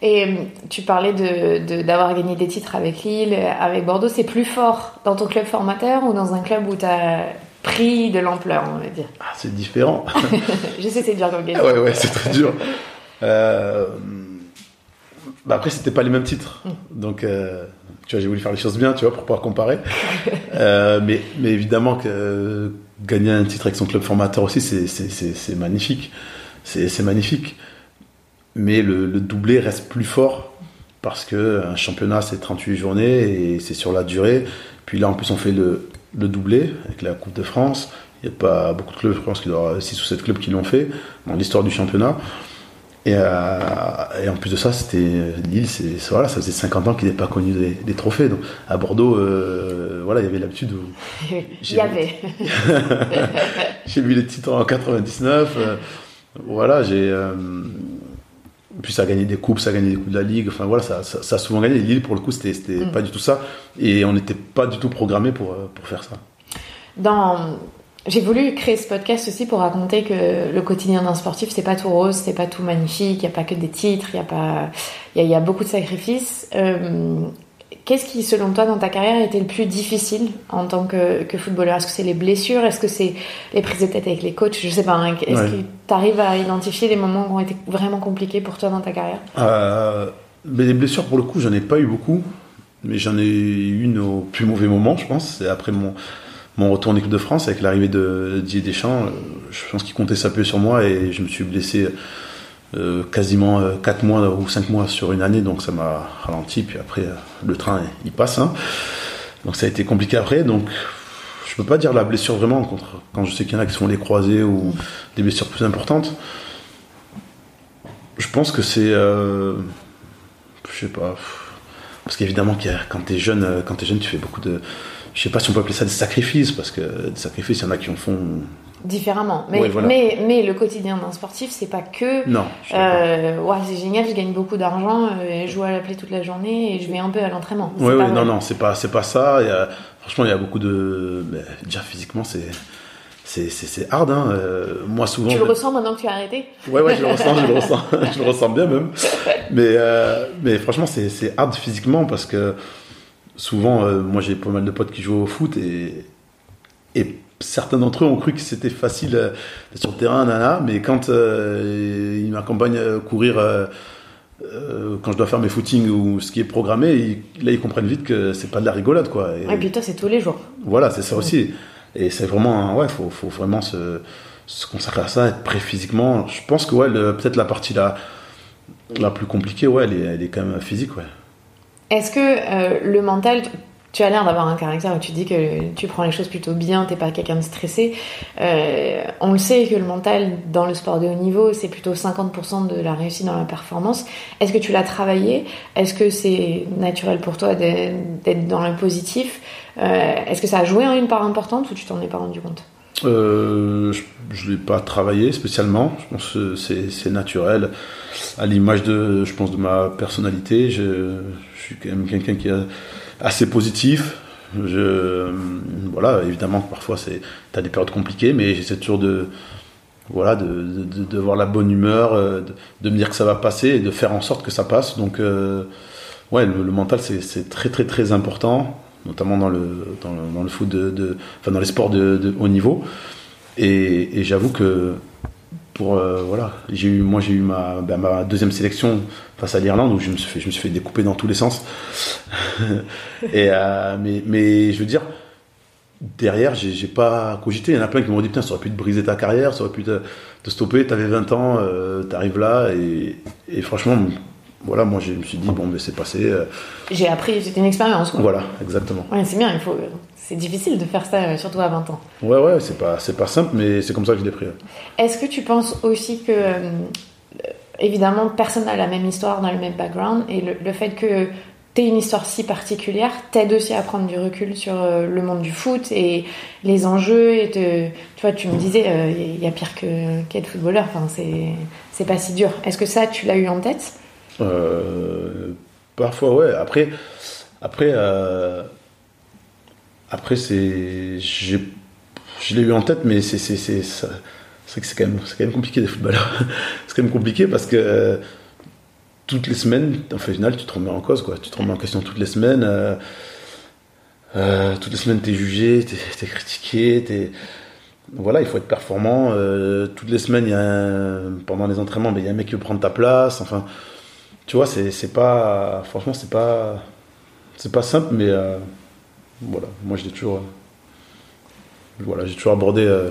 Et euh, tu parlais d'avoir de, gagné des titres avec Lille, avec Bordeaux. C'est plus fort dans ton club formateur ou dans un club où tu as pris de l'ampleur, on va dire? Ah, C'est différent. je sais, c'est dur comme question. ouais, ouais, c'est très dur. Euh... Bah après, c'était pas les mêmes titres. Mm. Donc, euh, tu vois, j'ai voulu faire les choses bien, tu vois, pour pouvoir comparer. Euh, mais, mais évidemment que gagner un titre avec son club formateur aussi, c'est magnifique. C'est magnifique. Mais le, doublé reste plus fort parce que un championnat, c'est 38 journées et c'est sur la durée. Puis là, en plus, on fait le, le doublé avec la Coupe de France. Il n'y a pas beaucoup de clubs, je pense qu'il y aura 6 ou 7 clubs qui l'ont fait dans l'histoire du championnat. Et, euh, et, en plus de ça, c'était Lille, c'est voilà, ça faisait 50 ans qu'il n'avait pas connu des, trophées. Donc à Bordeaux, euh, voilà, il y avait l'habitude. il y avait. j'ai vu les titres en 99. Euh, voilà, j'ai. puis ça a gagné des coupes, ça a gagné des coupes de la ligue. Enfin voilà, ça, ça, a souvent gagné. Lille, pour le coup, c'était mm. pas du tout ça. Et on n'était pas du tout programmé pour, pour faire ça. Dans j'ai voulu créer ce podcast aussi pour raconter que le quotidien d'un sportif, c'est pas tout rose, c'est pas tout magnifique, il n'y a pas que des titres, il y a pas, y, a beaucoup de sacrifices. Euh, qu'est-ce qui, selon toi, dans ta carrière, a été le plus difficile en tant que, footballeur? Est-ce que c'est les blessures? Est-ce que c'est les prises de tête avec les coachs? Je sais pas. Hein. Est-ce que tu arrives à identifier les moments qui ont été vraiment compliqués pour toi dans ta carrière? Euh, mais Les blessures, pour le coup, j'en ai pas eu beaucoup. Mais j'en ai eu une au plus mauvais moment, je pense. C'est après mon, mon retour en équipe de France avec l'arrivée de Didier Deschamps, euh, je pense qu'il comptait s'appuyer sur moi et je me suis blessé euh, quasiment 4 euh, mois ou 5 mois sur une année, donc ça m'a ralenti. Puis après, le train il passe. Hein. Donc ça a été compliqué après. Donc je peux pas dire la blessure vraiment quand je sais qu'il y en a qui sont les croisés ou des blessures plus importantes. Je pense que c'est. je sais pas. Parce qu'évidemment, quand tu es jeune, quand es jeune, tu fais beaucoup de je sais pas si on peut appeler ça des sacrifices, parce que des sacrifices, il y en a qui en font différemment. Mais, mais, mais, le quotidien d'un sportif, c'est pas que. Non. Euh, ouais, c'est génial, je gagne beaucoup d'argent, euh, je joue à la toute la journée et je vais un peu à l'entraînement. Oui, oui, non, non, c'est pas, c'est pas ça. Il y a, franchement, il y a beaucoup de. déjà, physiquement, c'est. C'est hard, hein. Euh, moi souvent. Tu le ressens maintenant que tu as arrêté Ouais, ouais, je le ressens, je le ressens, je le ressens bien même. Mais, euh, mais franchement, c'est hard physiquement parce que souvent, euh, moi j'ai pas mal de potes qui jouent au foot et, et certains d'entre eux ont cru que c'était facile euh, sur le terrain, nana, mais quand euh, ils m'accompagnent à courir quand je dois faire mes footings ou ce qui est programmé, là ils comprennent vite que c'est pas de la rigolade quoi. Et, puis toi c'est tous les jours. Voilà, c'est ça aussi. Et c'est vraiment, ouais, faut, faut vraiment se, se, consacrer à ça, être prêt physiquement. Je pense que ouais, peut-être la partie la, la plus compliquée, ouais, elle est, elle est quand même physique, ouais. Est-ce que euh, le mental, tu as l'air d'avoir un caractère où tu dis que tu prends les choses plutôt bien, t'es pas quelqu'un de stressé. Euh, on le sait que le mental dans le sport de haut niveau, c'est plutôt 50% de la réussite dans la performance. Est-ce que tu l'as travaillé? Est-ce que c'est naturel pour toi d'être dans le positif? Euh, Est-ce que ça a joué une part importante ou tu t'en es pas rendu compte? Je ne l'ai pas travaillé spécialement. Je pense que c'est naturel. À l'image de, je pense, de ma personnalité, je, suis quand même quelqu'un qui est assez positif. Je, voilà, évidemment, parfois, c'est, as des périodes compliquées, mais j'essaie toujours de, voilà, de, voir la bonne humeur, de, de, me dire que ça va passer et de faire en sorte que ça passe. Donc, ouais, le, mental, c'est très, très, très important, notamment dans le, dans le, foot, de, enfin, dans les sports de, haut niveau. Et, j'avoue que pour euh, voilà j'ai eu moi j'ai eu ma, ben, ma deuxième sélection face à l'Irlande où je me suis fait je me suis fait découper dans tous les sens. Et euh, mais mais je veux dire derrière j'ai pas cogité. Il y en a plein qui m'ont dit putain ça aurait pu te briser ta carrière ça aurait pu te, te stopper. T'avais 20 ans euh, t'arrives là et franchement voilà, moi je me suis dit, bon, mais c'est passé. J'ai appris, c'était une expérience. Voilà, exactement. Ouais, c'est bien, il faut, c'est difficile de faire ça, euh, surtout à 20 ans. Ouais, ouais, c'est pas, c'est pas simple, mais c'est comme ça que je l'ai pris. Est-ce que tu penses aussi que, euh, évidemment, personne n'a la même histoire, dans le même background, et le, fait que tu aies une histoire si particulière t'aide aussi à prendre du recul sur euh, le monde du foot et les enjeux. Et tu vois, tu me disais, il y a pire que qu'être footballeur, enfin, c'est, c'est pas si dur. Est-ce que ça, tu l'as eu en tête? Parfois, ouais. Après, après après, c'est. Je l'ai eu en tête, mais c'est c'est c'est quand, même, quand même compliqué des footballeurs. c'est quand même compliqué parce que euh, toutes les semaines, en fait, final, tu te remets en cause, quoi. Tu te remets en question toutes les semaines. Euh, euh, toutes les semaines, tu es jugé, tu es, critiqué. Es... Voilà, il faut être performant. toutes les semaines, pendant les entraînements, il y a un mec qui veut prendre ta place. Enfin, tu vois, c'est pas. Franchement, c'est pas. C'est pas simple, mais voilà, moi j'ai toujours, euh, voilà, j'ai toujours abordé euh,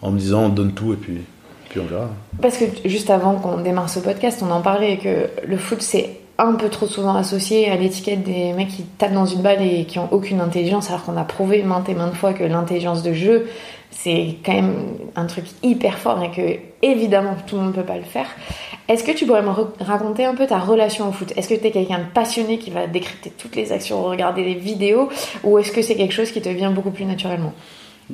en me disant donne tout et puis, puis on verra. Parce que juste avant qu'on démarre ce podcast, on en parlait que le foot c'est un peu trop souvent associé à l'étiquette des mecs qui tapent dans une balle et qui ont aucune intelligence, alors qu'on a prouvé maintes et maintes fois que l'intelligence de jeu, c'est quand même un truc hyper fort et que évidemment tout le monde ne peut pas le faire. Est-ce que tu pourrais me raconter un peu ta relation au foot? Est-ce que tu es quelqu'un de passionné qui va décrypter toutes les actions, regarder les vidéos? Ou est-ce que c'est quelque chose qui te vient beaucoup plus naturellement?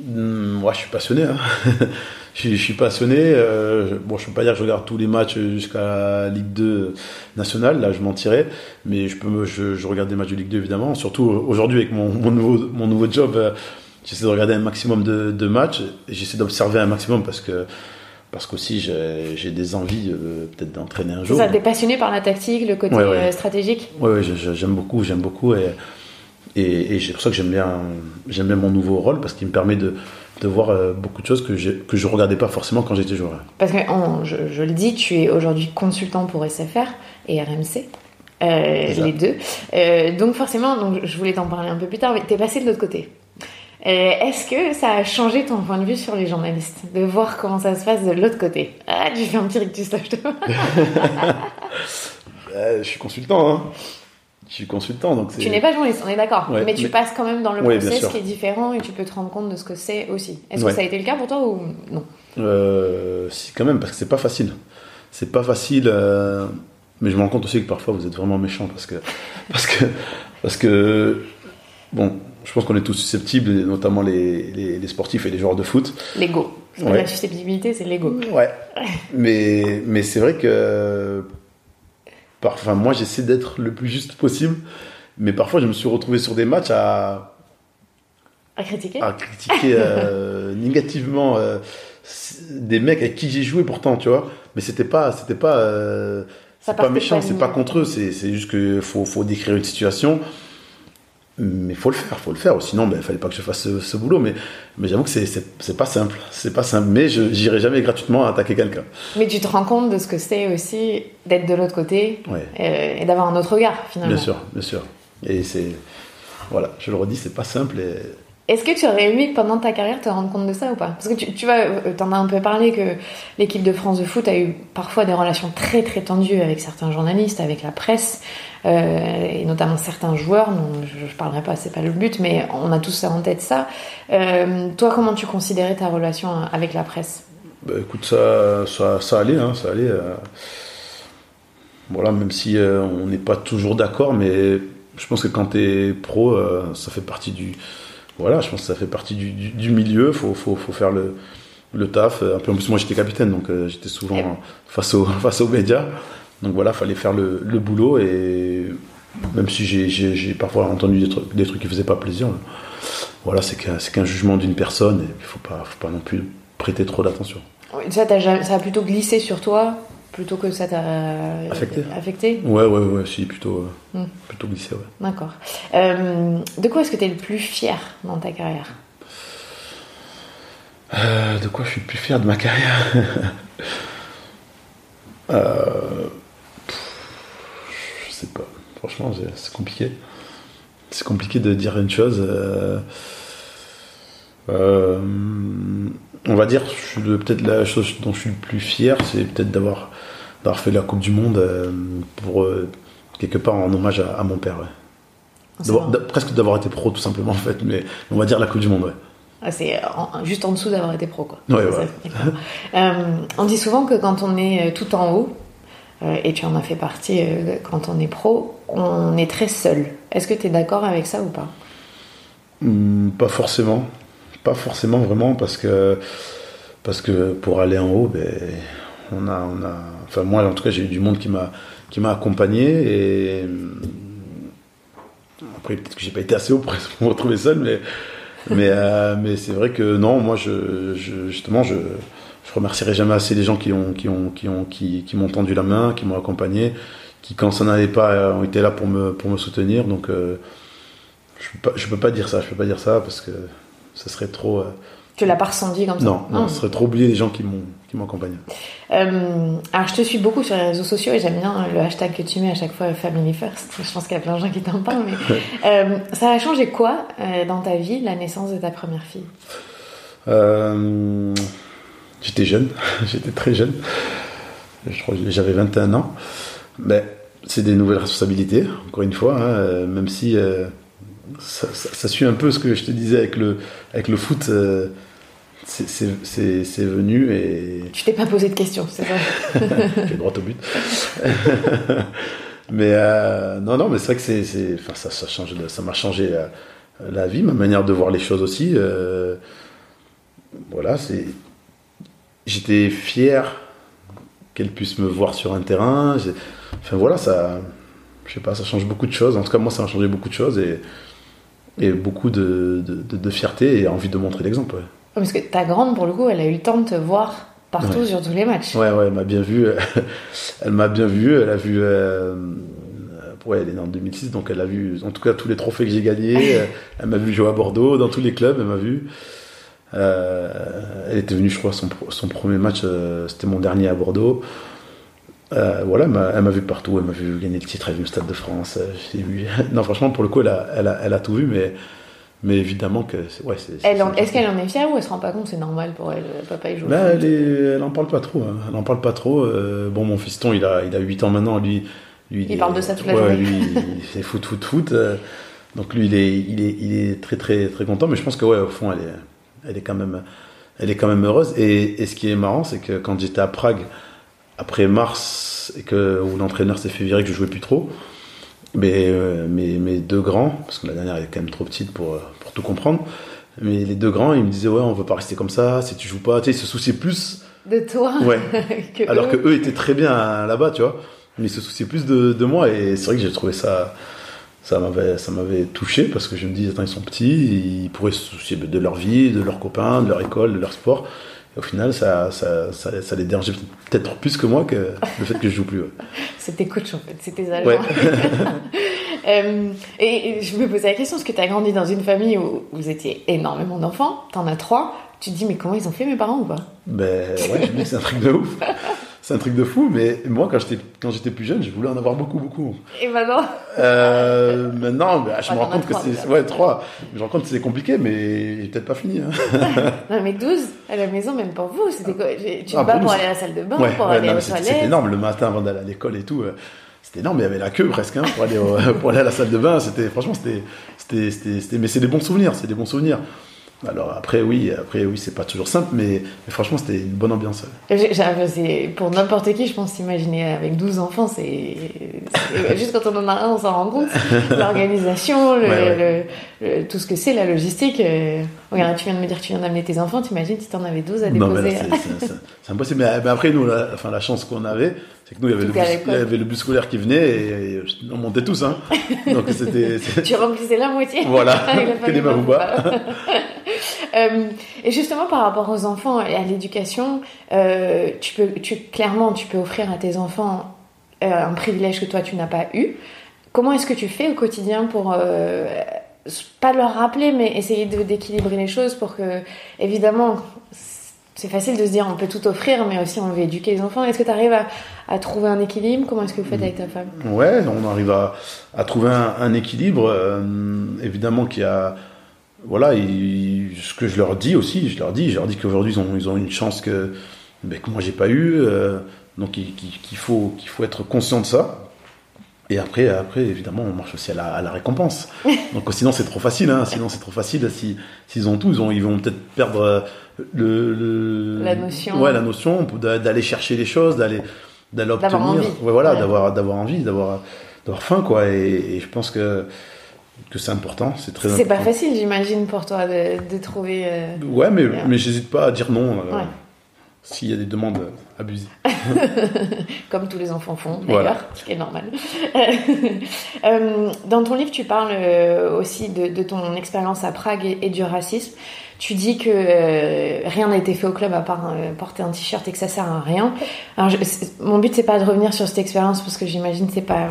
Moi je suis passionné. Hein. je, suis passionné. Euh, bon, je ne peux pas dire que je regarde tous les matchs jusqu'à Ligue 2 nationale, là je mentirais, mais je, peux, je, regarde des matchs de Ligue 2 évidemment, surtout aujourd'hui avec mon, nouveau, mon nouveau job. Euh, j'essaie de regarder un maximum de, matchs j'essaie d'observer un maximum parce que parce qu'aussi j'ai des envies euh, peut-être d'entraîner un jour. Ça, t'es passionné par la tactique, le côté euh, stratégique? Oui, ouais, j'aime beaucoup, j'aime beaucoup et, et, c'est pour ça que j'aime bien, j'aime bien mon nouveau rôle parce qu'il me permet de, de voir euh, beaucoup de choses que, que je ne regardais pas forcément quand j'étais joueur. Parce que je, je, le dis, tu es aujourd'hui consultant pour SFR et RMC. les deux. donc forcément, donc, je voulais t'en parler un peu plus tard, mais tu es passé de l'autre côté. Euh, est-ce que ça a changé ton point de vue sur les journalistes De voir comment ça se passe de l'autre côté? Ah, tu fais un petit rictus là, je te Je suis consultant, hein. Je suis consultant, donc Tu n'es pas journaliste, on est d'accord. mais tu passes quand même dans le process qui est différent et tu peux te rendre compte de ce que c'est aussi. Est-ce que ça a été le cas pour toi ou non? Euh, Si, quand même, parce que c'est pas facile. C'est pas facile, euh, mais je me rends compte aussi que parfois vous êtes vraiment méchant parce que, parce que, parce que, bon, je pense qu'on est tous susceptibles, notamment les, les, sportifs et les joueurs de foot. L'ego. La susceptibilité, c'est l'ego. Ouais. mais mais c'est vrai que. Enfin, moi, j'essaie d'être le plus juste possible. Mais parfois, je me suis retrouvé sur des matchs à. À critiquer À critiquer euh, négativement euh, des mecs avec qui j'ai joué pourtant, tu vois. Mais c'était pas. C'était pas. Euh, c'est pas méchant, c'est pas contre eux. C'est juste qu'il faut, faut décrire une situation mais faut le faire, faut le faire. Sinon, il ben, fallait pas que je fasse ce, boulot. Mais, mais j'avoue que c'est pas simple. C'est pas simple. Mais je n'irai jamais gratuitement attaquer quelqu'un. Mais tu te rends compte de ce que c'est aussi d'être de l'autre côté euh, et, d'avoir un autre regard finalement. Bien sûr, bien sûr. Et c'est voilà, je le redis, c'est pas simple. Et, est-ce que tu aurais aimé pendant ta carrière te rendre compte de ça ou pas? Parce que tu, tu vois, euh, en as un peu parlé que l'équipe de France de foot a eu parfois des relations très très tendues avec certains journalistes, avec la presse, et notamment certains joueurs. dont je, ne parlerai pas, c'est pas le but, mais on a tous ça en tête ça. Euh, toi, comment tu considérais ta relation avec la presse? Bah, Écoute, ça, ça, ça allait, hein, ça allait. Voilà, même si on n'est pas toujours d'accord, mais je pense que quand tu es pro, ça fait partie du voilà, je pense que ça fait partie du, milieu. Il faut, faut, faut, faire le, le taf. En plus, moi, j'étais capitaine, donc euh, j'étais souvent face, au, face aux médias. Donc voilà, il fallait faire le, le boulot. Et, même si j'ai parfois entendu des trucs, des trucs qui faisaient pas plaisir. Voilà, c'est qu'un jugement d'une personne et il faut pas, faut pas non plus prêter trop d'attention. Ça, ça a plutôt glissé sur toi plutôt que ça t'a affecté. affecté? Ouais, ouais, ouais, si, plutôt, hmm. plutôt glissé, ouais. D'accord. Euh, de quoi est-ce que tu es le plus fier dans ta carrière? Euh, De quoi je suis le plus fier de ma carrière? Euh, sais pas. Franchement, c'est compliqué. C'est compliqué de dire une chose. on va dire, peut-être la chose dont je suis le plus fier, c'est peut-être d'avoir fait la Coupe du Monde euh, pour euh, quelque part en hommage à, mon père. presque d'avoir été pro tout simplement en fait, mais on va dire la Coupe du Monde. Ouais. Ah, c'est juste en dessous d'avoir été pro quoi. Ouais, euh, on dit souvent que quand on est tout en haut, et tu en as fait partie quand on est pro, on est très seul. Est-ce que tu es d'accord avec ça ou pas? Hmm, Pas forcément. Pas forcément vraiment parce que, parce que pour aller en haut, ben, on a, on a, enfin moi en tout cas j'ai eu du monde qui m'a accompagné et après peut-être que j'ai pas été assez haut pour me retrouver seul mais mais euh, mais c'est vrai que non moi justement je je remercierai jamais assez les gens qui ont qui ont qui ont qui, qui m'ont tendu la main qui m'ont accompagné qui quand ça n'allait pas ont été là pour me pour me soutenir donc euh, je peux pas je peux pas dire ça je peux pas dire ça parce que ça serait trop euh, tu l'as pas ressenti comme ça Non, non, ce serait trop oublier les gens qui m'ont qui m'accompagnent. Euh, alors je te suis beaucoup sur les réseaux sociaux et j'aime bien le hashtag que tu mets à chaque fois Family First. Je pense qu'il y a plein de gens qui t'en parlent. Mais euh, ça a changé quoi euh, dans ta vie la naissance de ta première fille? J'étais jeune, j'étais très jeune. Je crois que j'avais 21 ans. Mais c'est des nouvelles responsabilités, encore une fois, hein, même si ça, suit un peu ce que je te disais avec le, avec le foot c'est venu et. Tu t'es pas posé de questions, c'est vrai. J'ai droit au but. mais euh, non, non, mais c'est vrai que c'est, enfin, ça, ça, change, ça m'a changé la, vie, ma manière de voir les choses aussi. Euh, voilà, c'est. J'étais fier qu'elle puisse me voir sur un terrain. Enfin voilà, ça, je sais pas, ça change beaucoup de choses. En tout cas, moi, ça a changé beaucoup de choses et, et beaucoup de, de, de fierté et envie de montrer l'exemple. Parce que ta grande, pour le coup, elle a eu le temps de te voir partout sur tous les matchs. Ouais, ouais, elle m'a bien vu. elle m'a bien vu. Elle a vu. Euh, ouais, elle est née en 2006, donc elle a vu, en tout cas, tous les trophées que j'ai gagnés. elle m'a vu jouer à Bordeaux, dans tous les clubs, elle m'a vu. Euh, elle était venue, je crois, son, son premier match, euh, c'était mon dernier à Bordeaux. voilà, elle m'a vu partout, elle m'a vu gagner le titre, elle a vu le Stade de France. Vu... non, franchement, pour le coup, elle a, elle a, elle a tout vu, mais mais évidemment que ouais. Est-ce qu'elle en est fière ou elle se rend pas compte c'est normal pour elle Papa il joue. Bah, elle, elle en parle pas trop. Hein. Elle en parle pas trop. Euh, bon mon fiston il a il a 8 ans maintenant lui. lui il, parle de ça toute la journée. Lui c'est foot foot foot. Euh, donc lui il est il est il est très très très content. Mais je pense que ouais au fond elle est elle est quand même elle est quand même heureuse. Et, et ce qui est marrant c'est que quand j'étais à Prague après mars et que où l'entraîneur s'est fait virer que je jouais plus trop mais euh, mes, mes, deux grands, parce que la dernière est quand même trop petite pour, euh, pour tout comprendre, mais les deux grands, ils me disaient ouais, on veut pas rester comme ça, si tu joues pas, tu sais, ils se souciaient plus de toi, ouais. alors que eux étaient très bien là-bas, tu vois, mais ils se souciaient plus de, de moi et c'est vrai que j'ai trouvé ça, ça m'avait, ça m'avait touché parce que je me dis attends, ils sont petits, ils pourraient se soucier de leur vie, de leurs copains, de leur école, de leur sport. Et au final, ça, ça, ça, ça les dérangeait peut-être plus que moi que le fait que je joue plus. C'était coach en fait, c'était agents. euh, et, je me posais la question, parce que tu as grandi dans une famille où vous étiez énormément d'enfants, tu en as trois, tu te dis mais comment ils ont fait mes parents ou pas? Ben ouais, je me dis c'est un truc de ouf. C'est un truc de fou, mais moi, quand j'étais, quand j'étais plus jeune, je voulais en avoir beaucoup, beaucoup. Et maintenant euh, Maintenant, bah, je me rends compte que c'est. Ouais, trois. Je me rends compte que c'est compliqué, mais j'ai peut-être pas fini. Hein. non, mais 12 à la maison, même pour vous. C'était quoi? Tu te ah, bats pour, aller à la salle de bain, pour aller aux toilettes C'était énorme le matin avant d'aller à l'école et tout. Euh, c'était énorme, il y avait la queue presque hein, pour, aller pour aller à la salle de bain. C'était, franchement, c'était, c'était, c'était, mais c'est des bons souvenirs, c'est des bons souvenirs. Alors après oui, après oui, c'est pas toujours simple, mais, franchement c'était une bonne ambiance. Pour n'importe qui, je pense s'imaginer avec 12 enfants, c'est juste quand on en a un, on s'en rend compte. L'organisation, le, tout ce que c'est, la logistique. Euh, regarde, tu viens de me dire que tu viens d'amener tes enfants, t'imagines si t'en avais 12 à déposer. C'est impossible. Mais, après nous, la, enfin, la chance qu'on avait, C'est que nous, il y, avait le bus, l'époque. il y avait le bus scolaire qui venait et, et on montait tous. Hein. Donc c'était. Tu remplissais la moitié. Voilà, que des. Euh, et justement, par rapport aux enfants et à l'éducation, euh, tu peux, tu, clairement, tu peux offrir à tes enfants euh, un privilège que toi, tu n'as pas eu. Comment est-ce que tu fais au quotidien pour, euh, pas leur rappeler, mais essayer d'équilibrer les choses pour que, évidemment, c'est facile de se dire on peut tout offrir, mais aussi on veut éduquer les enfants. Est-ce que tu arrives à, à trouver un équilibre? Comment est-ce que vous faites avec ta femme? Ouais, on arrive à, à trouver un, un équilibre. euh, évidemment qu'il y a. Voilà, il- ce que je leur dis aussi, je leur dis, je leur dis qu'aujourd'hui ils ont, ils ont une chance que, ben, que moi j'ai pas eu. euh, donc il- qu'il qu'il faut, qu'il faut être conscient de ça. Et après, après évidemment, on marche aussi à la, à la récompense. Donc sinon c'est trop facile. Hein, sinon c'est trop facile. Si, s'ils ont tout, ils, ont, ils vont peut-être perdre euh, le, le- La notion. Ouais, la notion d'a- d'aller chercher les choses, d'aller d'aller obtenir. D'avoir envie. Ouais, voilà, Ouais. d'avoir d'avoir envie, d'avoir d'avoir faim quoi. Et, et je pense que que c'est important, c'est très C'est pas facile, j'imagine, pour toi de, de trouver. euh, Ouais, mais Ouais. mais j'hésite pas à dire non euh. S'il y a des demandes abusives. comme tous les enfants font d'ailleurs, Voilà. ce qui est normal. Euh, Dans ton livre, tu parles euh, aussi de, de ton expérience à Prague et, et du racisme. Tu dis que euh, rien n'a été fait au club à part euh, porter un t-shirt et que ça sert à rien. Alors, je- c'est- mon but c'est pas de revenir sur cette expérience parce que j'imagine que c'est pas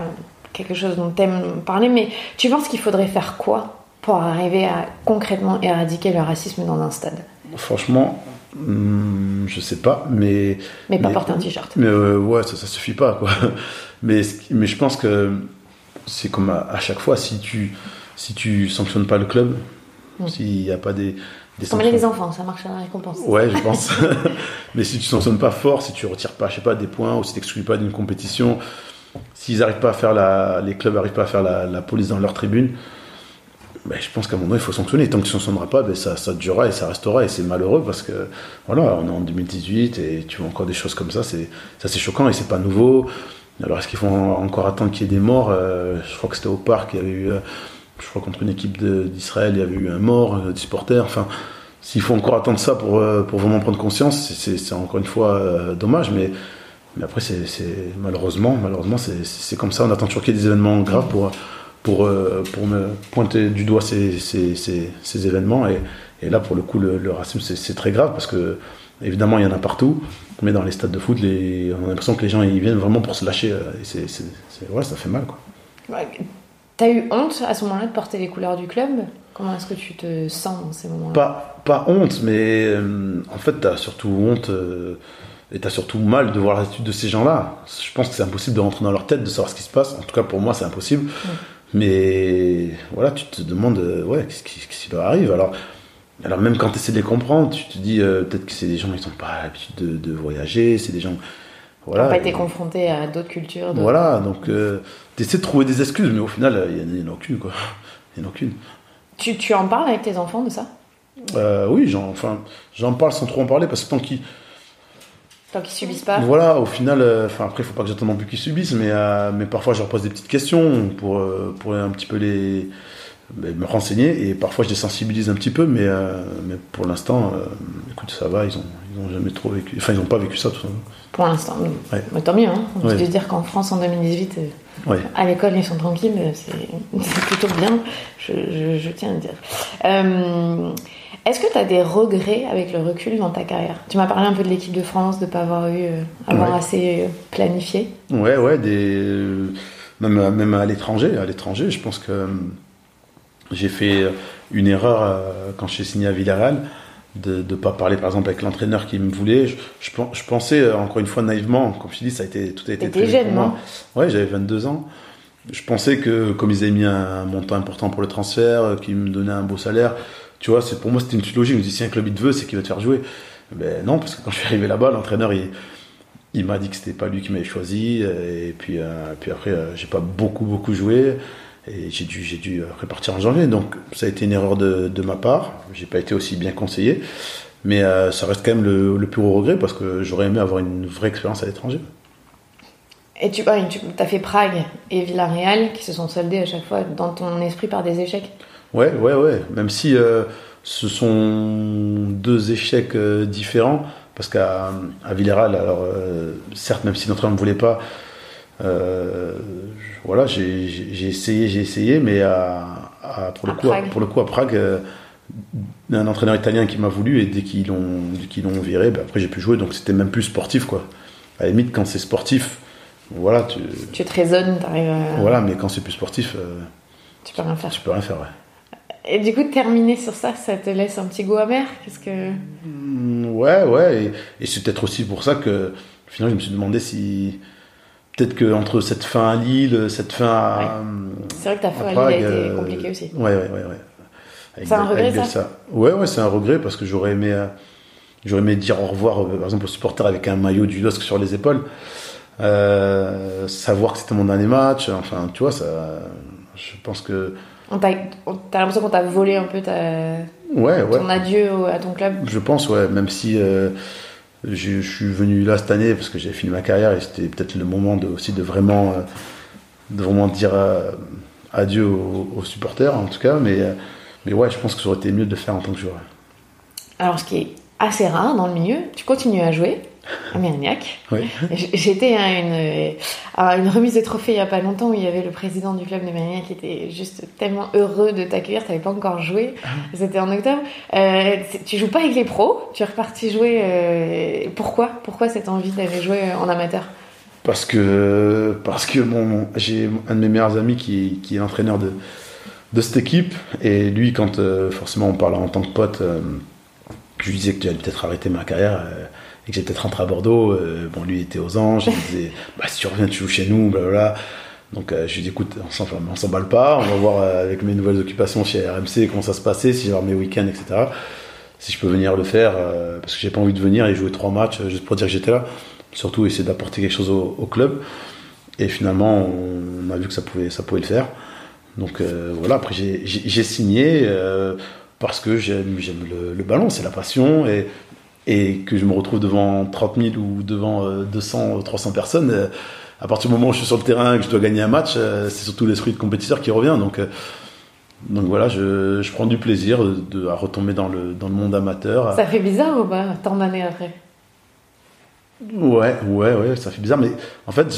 quelque chose dont t'aimes parler, mais tu penses qu'il faudrait faire quoi pour arriver à concrètement éradiquer le racisme dans un stade? Franchement, hum, je sais pas, mais Mais pas Mais- porter un t-shirt. mais euh, ouais, ça, ça suffit pas quoi. Mais mais je pense que c'est comme à, à chaque fois, si tu si tu sanctionnes pas le club, Mm. s'il n'y a pas des des Comme sanctions- les enfants, ça marche à la récompense. Ouais, je pense. Mais si tu sanctionnes pas fort, si tu retires pas, je sais pas, des points, ou si tu n'exclus pas d'une compétition, s'ils arrivent pas à faire la, les clubs arrivent pas à faire la, la police dans leur tribune, ben, je pense qu'à un moment il faut sanctionner. Tant que tu sanctionneras pas, ben, ça, ça durera et ça restera et c'est malheureux parce que voilà, on est en 2018 et tu vois encore des choses comme ça, c'est ça c'est choquant et c'est pas nouveau. Alors est-ce qu'il faut en- encore attendre qu'il y ait des morts? Euh, Je crois que c'était au parc, il y avait eu, euh, je crois contre une équipe d'Israël, il y avait eu un mort, euh, des. Enfin, s'il faut encore attendre ça pour, euh, pour vraiment prendre conscience, c'est- encore une fois dommage, mais, mais après, c'est malheureusement, malheureusement c'est comme ça. On attend toujours qu'il y ait des événements graves pour, pour, euh, pour me pointer du doigt ces, ces, ces, ces événements. Et, et là, pour le coup, le, le racisme, c'est très grave parce que, évidemment, il y en a partout, mais dans les stades de foot, les, on a l'impression que les gens ils viennent vraiment pour se lâcher. euh, Et ouais, ça fait mal. Quoi. Ouais. T'as eu honte à ce moment-là de porter les couleurs du club? Comment est-ce que tu te sens dans ces moments-là? Pas, pas honte, mais euh, en fait, t'as surtout honte euh, et t'as surtout mal de voir l'attitude de ces gens-là. Je pense que c'est impossible de rentrer dans leur tête, de savoir ce qui se passe. En tout cas, pour moi, c'est impossible. Mais voilà, tu te demandes, euh, ouais, qu'est-ce qui, leur arrive? Alors, alors, même quand tu essaies de les comprendre, tu te dis euh, peut-être que c'est des gens qui n'ont pas l'habitude de, de voyager, c'est des gens. Voilà. pas été confronté à d'autres cultures Voilà, donc tu essaies de trouver des excuses, mais au final, euh, il n'y en, a aucune, quoi. Il n'y en a aucune. Tu, tu en parles avec tes enfants de ça? Euh, oui, j'en enfin, j'en parle sans trop en parler parce que tant qu'ils. Tant qu'ils subissent pas Voilà, au final, euh, enfin après, il faut pas que j'attende non plus qu'ils subissent, mais, euh, mais parfois je leur pose des petites questions pour, euh, pour un petit peu les, ben, me renseigner et parfois je les sensibilise un petit peu, mais, mais pour l'instant, écoute, ça va, ils ont, ils ont jamais trop vécu, enfin ils n'ont pas vécu ça tout simplement. Pour l'instant. Ouais. Mais tant mieux, hein. On peut se dire qu'en France, en 2018, euh, Ouais. à l'école, ils sont tranquilles, c'est c'est plutôt bien, je, je- je tiens à le dire. Est-ce que tu as des regrets avec le recul dans ta carrière? Tu m'as parlé un peu de l'équipe de France, de ne pas avoir eu, euh, avoir Ouais. assez euh, planifié. Ouais, ouais, des, euh, même, même à l'étranger, à l'étranger, je pense que euh, j'ai fait une erreur quand j'ai signé à Villarreal de ne pas parler par exemple avec l'entraîneur qui me voulait. Je, je, pen- je pensais encore une fois naïvement, comme je te dis, ça a été tout a été très jeune, non? Ouais, j'avais 22 ans. Je pensais que comme ils avaient mis un montant important pour le transfert, qu'ils me donnaient un beau salaire, tu vois, pour moi c'était une suite logique. Je me dis si un club il te veut, c'est qu'il va te faire jouer. Ben non, parce que quand je suis arrivé là-bas, l'entraîneur il, m'a dit que c'était pas lui qui m'avait choisi. Et puis, euh, puis après, euh, j'ai pas beaucoup beaucoup joué. Et j'ai dû, j'ai dû euh, repartir en janvier. Donc ça a été une erreur de, ma part. J'ai pas été aussi bien conseillé. Mais euh, ça reste quand même le, plus gros regret parce que j'aurais aimé avoir une vraie expérience à l'étranger. Et tu, tu as fait Prague et Villarreal qui se sont soldés à chaque fois dans ton esprit par des échecs? Ouais, ouais, ouais. Même si euh, ce sont deux échecs euh, différents, Parce qu'à à Villarreal, alors certes, même si homme ne voulait pas, voilà, j'ai essayé, j'ai essayé, mais pour, le coup, pour le coup, à Prague, un entraîneur italien qui m'a voulu et dès qu'ils l'ont viré, ben après j'ai pu jouer, donc c'était même plus sportif quoi. À la limite, quand c'est sportif, voilà, tu. Tu te raisonnes, t'arrives. À... Voilà, mais quand c'est plus sportif, tu peux rien faire. Tu peux rien faire, ouais. Et du coup, terminer sur ça, ça te laisse un petit goût amer Qu'est-ce que... Mm, ouais, ouais. Et, c'est peut-être aussi pour ça que, finalement, je me suis demandé si. Peut-être qu'entre cette fin à Lille, cette fin à. C'est vrai que ta fin à, Lille a été euh, compliquée aussi. Ouais, ouais, ouais. ouais. C'est un regret, ça, Ouais, ouais, c'est un regret parce que j'aurais aimé, euh, j'aurais aimé dire au revoir, euh, par exemple, aux supporters avec un maillot du LOSC sur les épaules. savoir que c'était mon dernier match. Enfin, tu vois, ça. Je pense que T'as l'impression qu'on t'a volé un peu ta, ouais, ouais. ton adieu à ton club? Je pense, ouais, même si euh, je, suis venu là cette année parce que j'ai fini ma carrière et c'était peut-être le moment de, aussi de vraiment, euh, de vraiment dire euh, adieu aux, supporters en tout cas, mais, mais ouais, je pense que ça aurait été mieux de le faire en tant que joueur. Alors, ce qui est assez rare dans le milieu, tu continues à jouer à Mérignac. Oui. J'étais à une, à une remise de trophée il n'y a pas longtemps où il y avait le président du club de Mérignac qui était juste tellement heureux de t'accueillir. Tu n'avais pas encore joué. Ah. C'était en octobre. Euh, tu joues pas avec les pros? Tu es reparti jouer. Euh, pourquoi? Pourquoi cette envie d'aller jouer en amateur? Parce que, parce que bon, j'ai un de mes meilleurs amis qui, qui est l'entraîneur de, de cette équipe. Et lui, quand euh, forcément on parle en tant que pote, euh, je lui disais que tu allais peut-être arrêter ma carrière et que j'étais peut-être rentré à Bordeaux. Euh, bon, lui était aux Anges, il disait bah, si tu reviens, tu joues chez nous, blablabla. Donc euh, je lui ai dit écoute, on s'emballe pas, on va voir euh, avec mes nouvelles occupations chez RMC comment ça se passait, si j'ai mes week-ends, etc. Si je peux venir le faire, parce que j'ai pas envie de venir et jouer trois matchs juste pour dire que j'étais là. Surtout essayer d'apporter quelque chose au, club. Et finalement, on a vu que ça pouvait, ça pouvait le faire. Donc voilà, après j'ai signé parce que j'aime le, le, ballon, c'est la passion. Et et que je me retrouve devant 30 000 ou devant 200, euh, 300 personnes, euh, à partir du moment où je suis sur le terrain et que je dois gagner un match, euh, c'est surtout l'esprit de compétiteur qui revient. Donc, donc voilà, je, je prends du plaisir de, à retomber dans le, dans le monde amateur. Ça fait bizarre ou pas, tant d'années après? Ouais, ouais, ouais, ça fait bizarre. Mais en fait,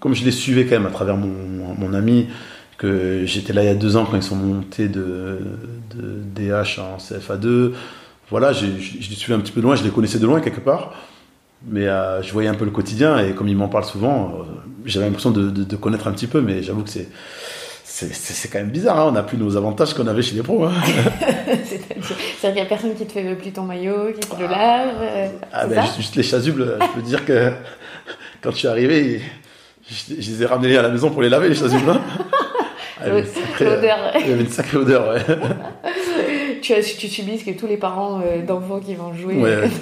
comme je les suivais quand même à travers mon, mon ami, que j'étais là il y a deux ans quand ils sont montés de, de DH en CFA2 voilà, je, les suivais un petit peu de loin, je les connaissais de loin quelque part, mais euh, je voyais un peu le quotidien et comme ils m'en parlent souvent, euh, j'avais l'impression de, connaître un petit peu, mais j'avoue que c'est c'est quand même bizarre, hein. on n'a plus nos avantages qu'on avait chez les pros. Hein. C'est-à-dire qu'il n'y a personne qui te fait plus ton maillot, qui te le lave. Euh, ah ben, juste, les chasubles, je peux dire que quand je suis arrivé, je, les ai ramenés à la maison pour les laver, les chasubles. Hein. il, y avait il y avait une sacrée odeur, ouais. Tu, tu subis que tous les parents euh, d'enfants qui vont jouer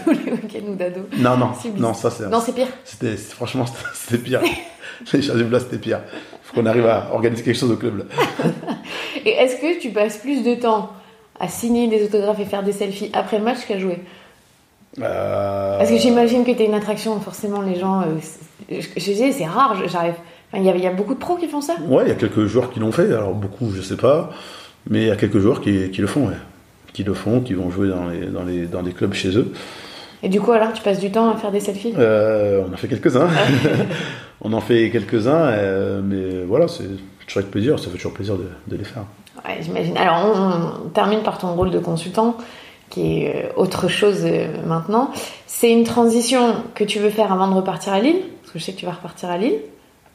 tous les week-ends ou d'ados. Non, non, non, ça c'est. Non, c'est pire. C'était, franchement, c'était pire. les chasubles là, c'était pire. Faut qu'on arrive à organiser quelque chose au club là. et est-ce que tu passes plus de temps à signer des autographes et faire des selfies après le match qu'à jouer? Euh... Parce que j'imagine que tu es une attraction, forcément, les gens. Euh, je, disais, c'est rare, j'arrive. Il y, y, a beaucoup de pros qui font ça Ouais, il y a quelques joueurs qui l'ont fait, alors beaucoup, je sais pas, mais il y a quelques joueurs qui, qui le font, ouais qui le font, qui vont jouer dans les, dans les, dans des clubs chez eux. Et du coup, alors, tu passes du temps à faire des selfies? Euh, On en fait quelques-uns. on en fait quelques-uns, euh, mais voilà, c'est toujours avec plaisir, ça fait toujours plaisir de, de les faire. Ouais, j'imagine. Alors, on, termine par ton rôle de consultant, qui est euh, autre chose maintenant. C'est une transition que tu veux faire avant de repartir à Lille? Parce que je sais que tu vas repartir à Lille.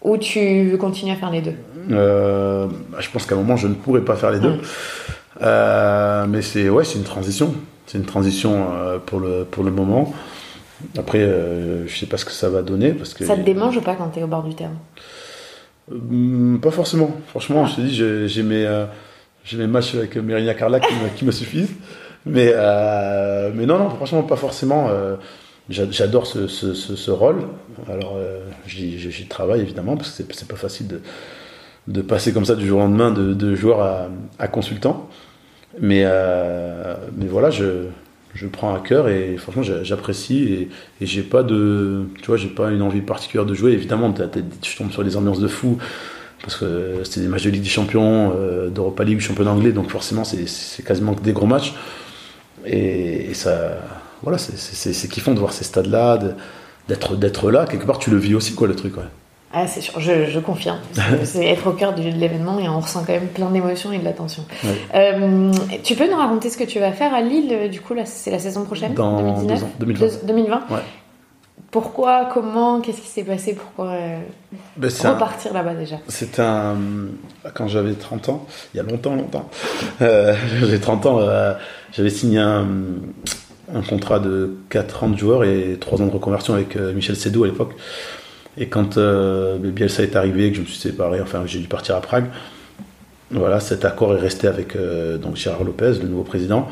Ou tu veux continuer à faire les deux? Bah, Je pense qu'à un moment, je ne pourrais pas faire les deux. Euh, mais c'est ouais, c'est une transition. C'est une transition euh, pour le pour le moment. Après, euh, je sais pas ce que ça va donner parce que ça te démange ou pas quand tu es au bord du terme? Pas forcément. Franchement, je te dis, j'ai mes j'ai mes matchs avec Mérina Carla qui, me, qui me suffisent. Mais mais non non, franchement pas forcément. J'adore ce, ce, ce, rôle. Alors j'y travaille évidemment parce que c'est pas facile de de passer comme ça du jour au lendemain de, de joueur à, à consultant. Mais, euh, mais voilà, je, prends à cœur et franchement j'apprécie et, j'ai pas de tu vois j'ai pas une envie particulière de jouer évidemment je tombe sur des ambiances de fou parce que c'est des matchs de Ligue des Champions euh, d'Europa League championnat anglais donc forcément c'est quasiment des gros matchs et, ça voilà, c'est- kiffant de voir ces stades-là, de- d'être d'être là. Quelque part, tu le vis aussi, quoi, le truc. Ah, c'est sûr, je, je confirme. C'est- C'est être au cœur de l'événement et on ressent quand même plein d'émotions et de l'attention. Ouais. Euh, tu peux nous raconter ce que tu vas faire à Lille, euh, du coup, là, c'est la saison prochaine Dans 2019 deux ans, 2020. Deux- 2020 Ouais. Pourquoi Comment Qu'est-ce qui s'est passé Pourquoi euh, Ben, c'est repartir là-bas déjà? C'était un. Quand j'avais 30 ans, il y a longtemps, longtemps, euh, j'avais 30 ans, j'avais signé un, un contrat de 4 ans de joueur et 3 ans de reconversion avec Michel Sédou à l'époque. Et quand euh, Bielsa est arrivé, que je me suis séparé, enfin, j'ai dû partir à Prague, voilà, cet accord est resté avec euh, donc Gérard Lopez, le nouveau président.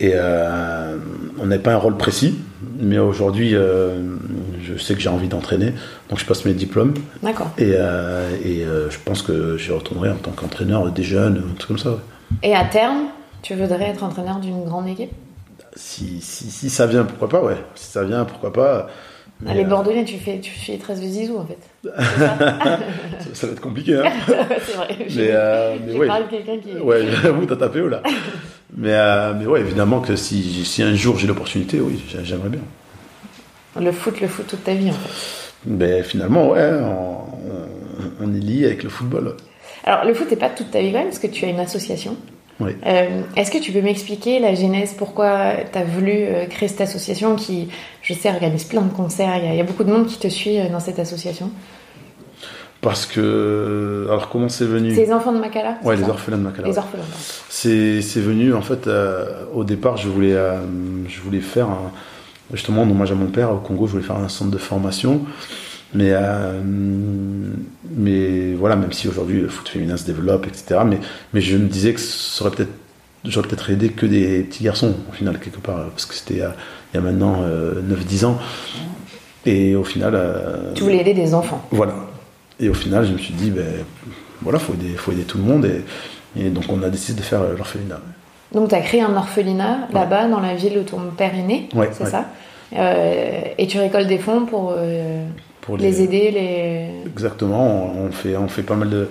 Et euh, on n'avait pas un rôle précis, mais aujourd'hui, euh, je sais que j'ai envie d'entraîner, donc je passe mes diplômes. D'accord. Et, et je pense que j'y retournerai en tant qu'entraîneur des jeunes, un truc comme ça. ouais. Et à terme, tu voudrais être entraîneur d'une grande équipe? Si, si, si ça vient, pourquoi pas, ouais. Si ça vient, pourquoi pas. Mais, Les euh, Bordelais, tu fais, tu fais 13 de Zizou en fait. ça, ça va être compliqué, hein. c'est vrai. mais, euh, mais ouais. parlé de quelqu'un qui. Ouais, j'avoue, t'as tapé haut là. Mais, euh, mais ouais, évidemment que si, si un jour j'ai l'opportunité, oui, j'ai- j'aimerais bien. Le foot, le foot toute ta vie en fait. Mais finalement, ouais, on, on- on est lié avec le football. Alors, le foot n'est pas toute ta vie quand même, parce que tu as une association. Oui. Euh, Est-ce que tu peux m'expliquer la genèse, pourquoi tu as voulu euh, créer cette association qui, je sais, organise plein de concerts Il y, a- il y a beaucoup de monde qui te suit euh, dans cette association? Parce que. Alors, comment c'est venu? C'est les enfants de Makala c'est Ouais, les orphelins de Makala. Les orphelins. C'est c'est venu, en fait, euh, au départ, je voulais, euh, je voulais faire, un- justement, en hommage à mon père au Congo, je voulais faire un centre de formation. Mais, euh, mais voilà, même si aujourd'hui le foot féminin se développe, etc. Mais, mais je me disais que ça aurait peut-être, j'aurais peut-être aidé que des petits garçons, au final, quelque part, parce que c'était il y a- il y a maintenant euh, 9-10 ans. Et au final. euh, Tu voulais aider des enfants. voilà. Et au final, je me suis dit, ben, voilà, faut aider, faut aider tout le monde. Et, et donc, on a décidé de faire euh, l'orphelinat. Donc, tu as créé un orphelinat là-bas, dans la ville où ton père est né, Ouais, c'est ouais. ça? Euh, Et tu récoltes des fonds pour euh, Pour les aider, les... Exactement. On, on fait, on fait pas mal de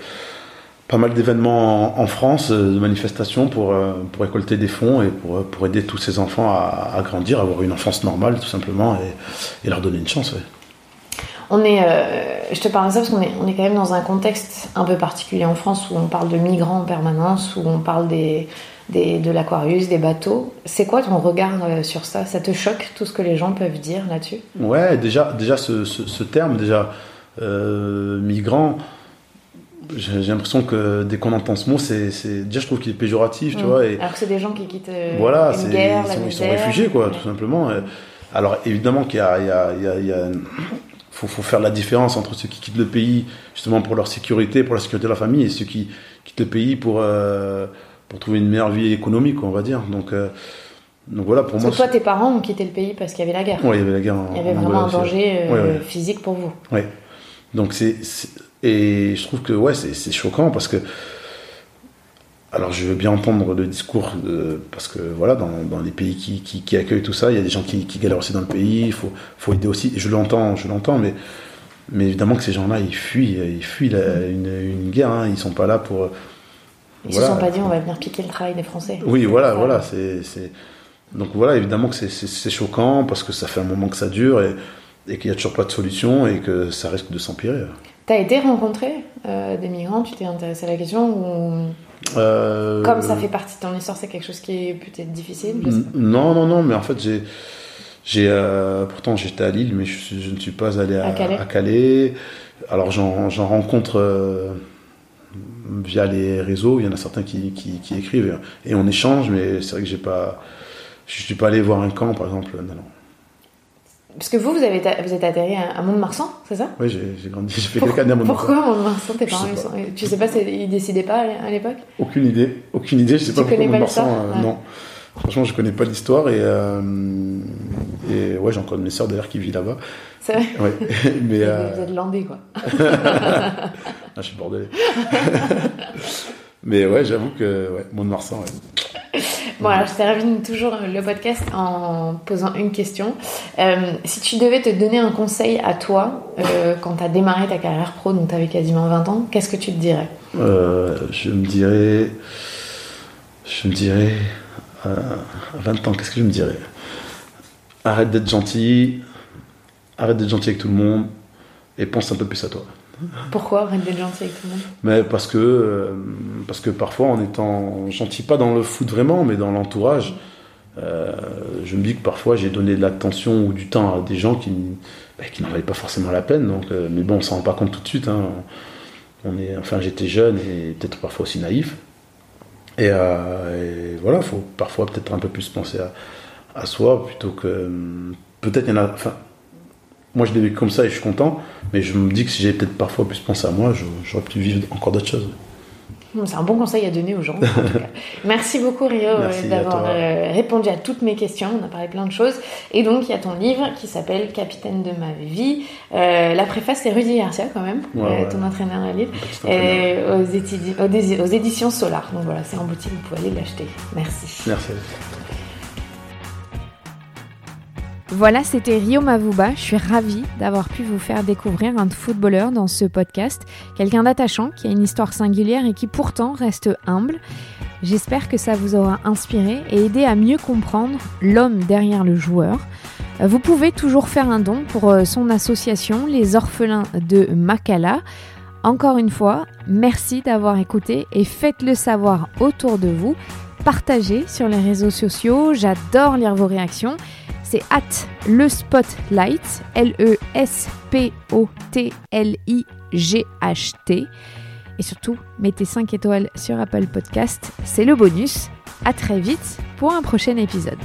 pas mal d'événements en, en France, euh, de manifestations pour, euh, pour récolter des fonds et pour, pour aider tous ces enfants à, à grandir, à avoir une enfance normale tout simplement et, et leur donner une chance. ouais. On est, euh, je te parle de ça parce qu'on est, on est quand même dans un contexte un peu particulier en France où on parle de migrants en permanence, où on parle des, des, de l'Aquarius, des bateaux. C'est quoi ton regard euh, sur ça? Ça te choque tout ce que les gens peuvent dire là-dessus? Ouais, déjà, déjà ce, ce- ce terme, déjà euh, migrant, j'ai l'impression que dès qu'on entend ce mot, c'est déjà je trouve qu'il est péjoratif, tu Mm. vois. Et, Alors que c'est des gens qui quittent euh, voilà, une c'est- guerre, ils, la sont, ils sont misère. réfugiés, quoi, Ouais. tout simplement. Et- Alors évidemment qu'il y a, il y a- il y a- il y a- faut, faut faire la différence entre ceux qui quittent le pays justement pour leur sécurité, pour la sécurité de la famille, et ceux qui quittent le pays pour euh, pour trouver une meilleure vie économique, on va dire. Donc euh, donc voilà pour Parce moi. que toi, tes parents ont quitté le pays parce qu'il y avait la guerre. ouais, il y avait la guerre. en- Il y avait en vraiment un danger euh, Ouais, ouais. physique pour vous. Ouais. Donc c'est et je trouve que ouais c'est choquant parce que alors je veux bien entendre le discours de- parce que voilà dans, dans les pays qui, qui, qui accueillent tout ça il y a des gens qui, qui galèrent aussi dans le pays il faut faut aider aussi je l'entends je l'entends mais mais évidemment que ces gens-là ils fuient ils fuient la- une, une guerre hein. ils sont pas là pour Ils voilà. se sont pas dit on va venir piquer le travail des Français. oui voilà Ça. voilà c'est donc voilà évidemment que c'est- choquant parce que ça fait un moment que ça dure et et qu'il n'y a toujours pas de solution et que ça risque de s'empirer. T'as été rencontré euh, des migrants? Tu t'es intéressé à la question ou Euh, comme ça fait partie de ton histoire, c'est quelque chose qui est peut-être difficile? Je sais N- Non, non, non, mais en fait, j'ai. j'ai euh, pourtant, j'étais à Lille, mais je, ne suis pas allé à, À Calais. Calais. Alors, j'en j'en rencontre euh, via les réseaux. Il y en a certains qui, qui, qui écrivent et, on échange, mais c'est vrai que j'ai pas. Je suis pas allé voir un camp, par exemple. Non, non. Parce que vous, vous, avez ta- vous êtes atterri à, Mont-de-Marsan, c'est ça? Oui, j'ai grandi, j'ai fait quelques années à mon Pourquoi Mont-de-Marsan Tes parents, ils sont... Tu sais pas, ils décidaient pas à l'époque? Aucune idée, aucune idée. Je sais Tu pas pourquoi connais pas Mont-de-Marsan, euh, Ouais. Non. Franchement, je connais pas l'histoire et, euh, et ouais, j'ai encore une de mes sœurs d'ailleurs qui vit là-bas. C'est vrai Ouais. Mais euh, Vous êtes landais, quoi. ah, je suis bordelais. Mais ouais, j'avoue que ouais, Mont-de-Marsan, ouais. Bon, alors je termine toujours le podcast en posant une question. Euh, si tu devais te donner un conseil à toi euh, quand tu as démarré ta carrière pro, donc tu avais quasiment 20 ans, qu'est-ce que tu te dirais? Euh, je me dirais. Je me dirais. Euh, à 20 ans, qu'est-ce que je me dirais? Arrête d'être gentil, arrête d'être gentil avec tout le monde et pense un peu plus à toi. Pourquoi arrête d'être gentil avec tout le monde? Mais parce que, euh, parce que parfois, en étant gentil, pas dans le foot vraiment, mais dans l'entourage, euh, je me dis que parfois j'ai donné de l'attention ou du temps à des gens qui, bah, qui n'en valaient pas forcément la peine. Donc, euh, mais bon, on s'en rend pas compte tout de suite. hein. On est, enfin, j'étais jeune et peut-être parfois aussi naïf. Et, euh, et voilà, faut parfois peut-être un peu plus penser à, soi plutôt que hum, peut-être il y en a. Enfin, moi je l'ai vécu comme ça et je suis content, mais je me dis que si j'avais peut-être parfois plus pensé à moi, j'aurais pu vivre encore d'autres choses. C'est un bon conseil à donner aux gens. en tout cas. Merci beaucoup Rio euh, d'avoir euh, répondu à toutes mes questions. On a parlé plein de choses. Et donc il y a ton livre qui s'appelle Capitaine de ma vie. Euh, la préface c'est Rudy Garcia quand même, Ouais, euh, ouais. ton entraîneur à livre. Aux éditions Solar. Donc voilà, c'est en boutique, vous pouvez aller l'acheter. Merci. Merci. Voilà, c'était Rio Mavuba. Je suis ravie d'avoir pu vous faire découvrir un footballeur dans ce podcast. Quelqu'un d'attachant, qui a une histoire singulière et qui pourtant reste humble. J'espère que ça vous aura inspiré et aidé à mieux comprendre l'homme derrière le joueur. Euh, Vous pouvez toujours faire un don pour euh, son association Les Orphelins de Makala. Encore une fois, merci d'avoir écouté et faites-le savoir autour de vous. Partagez sur les réseaux sociaux, j'adore lire vos réactions. C'est at le spotlight, L-E-S-P-O-T-L-I-G-H-T. Et surtout, mettez 5 étoiles sur Apple Podcast, c'est le bonus. À très vite pour un prochain épisode.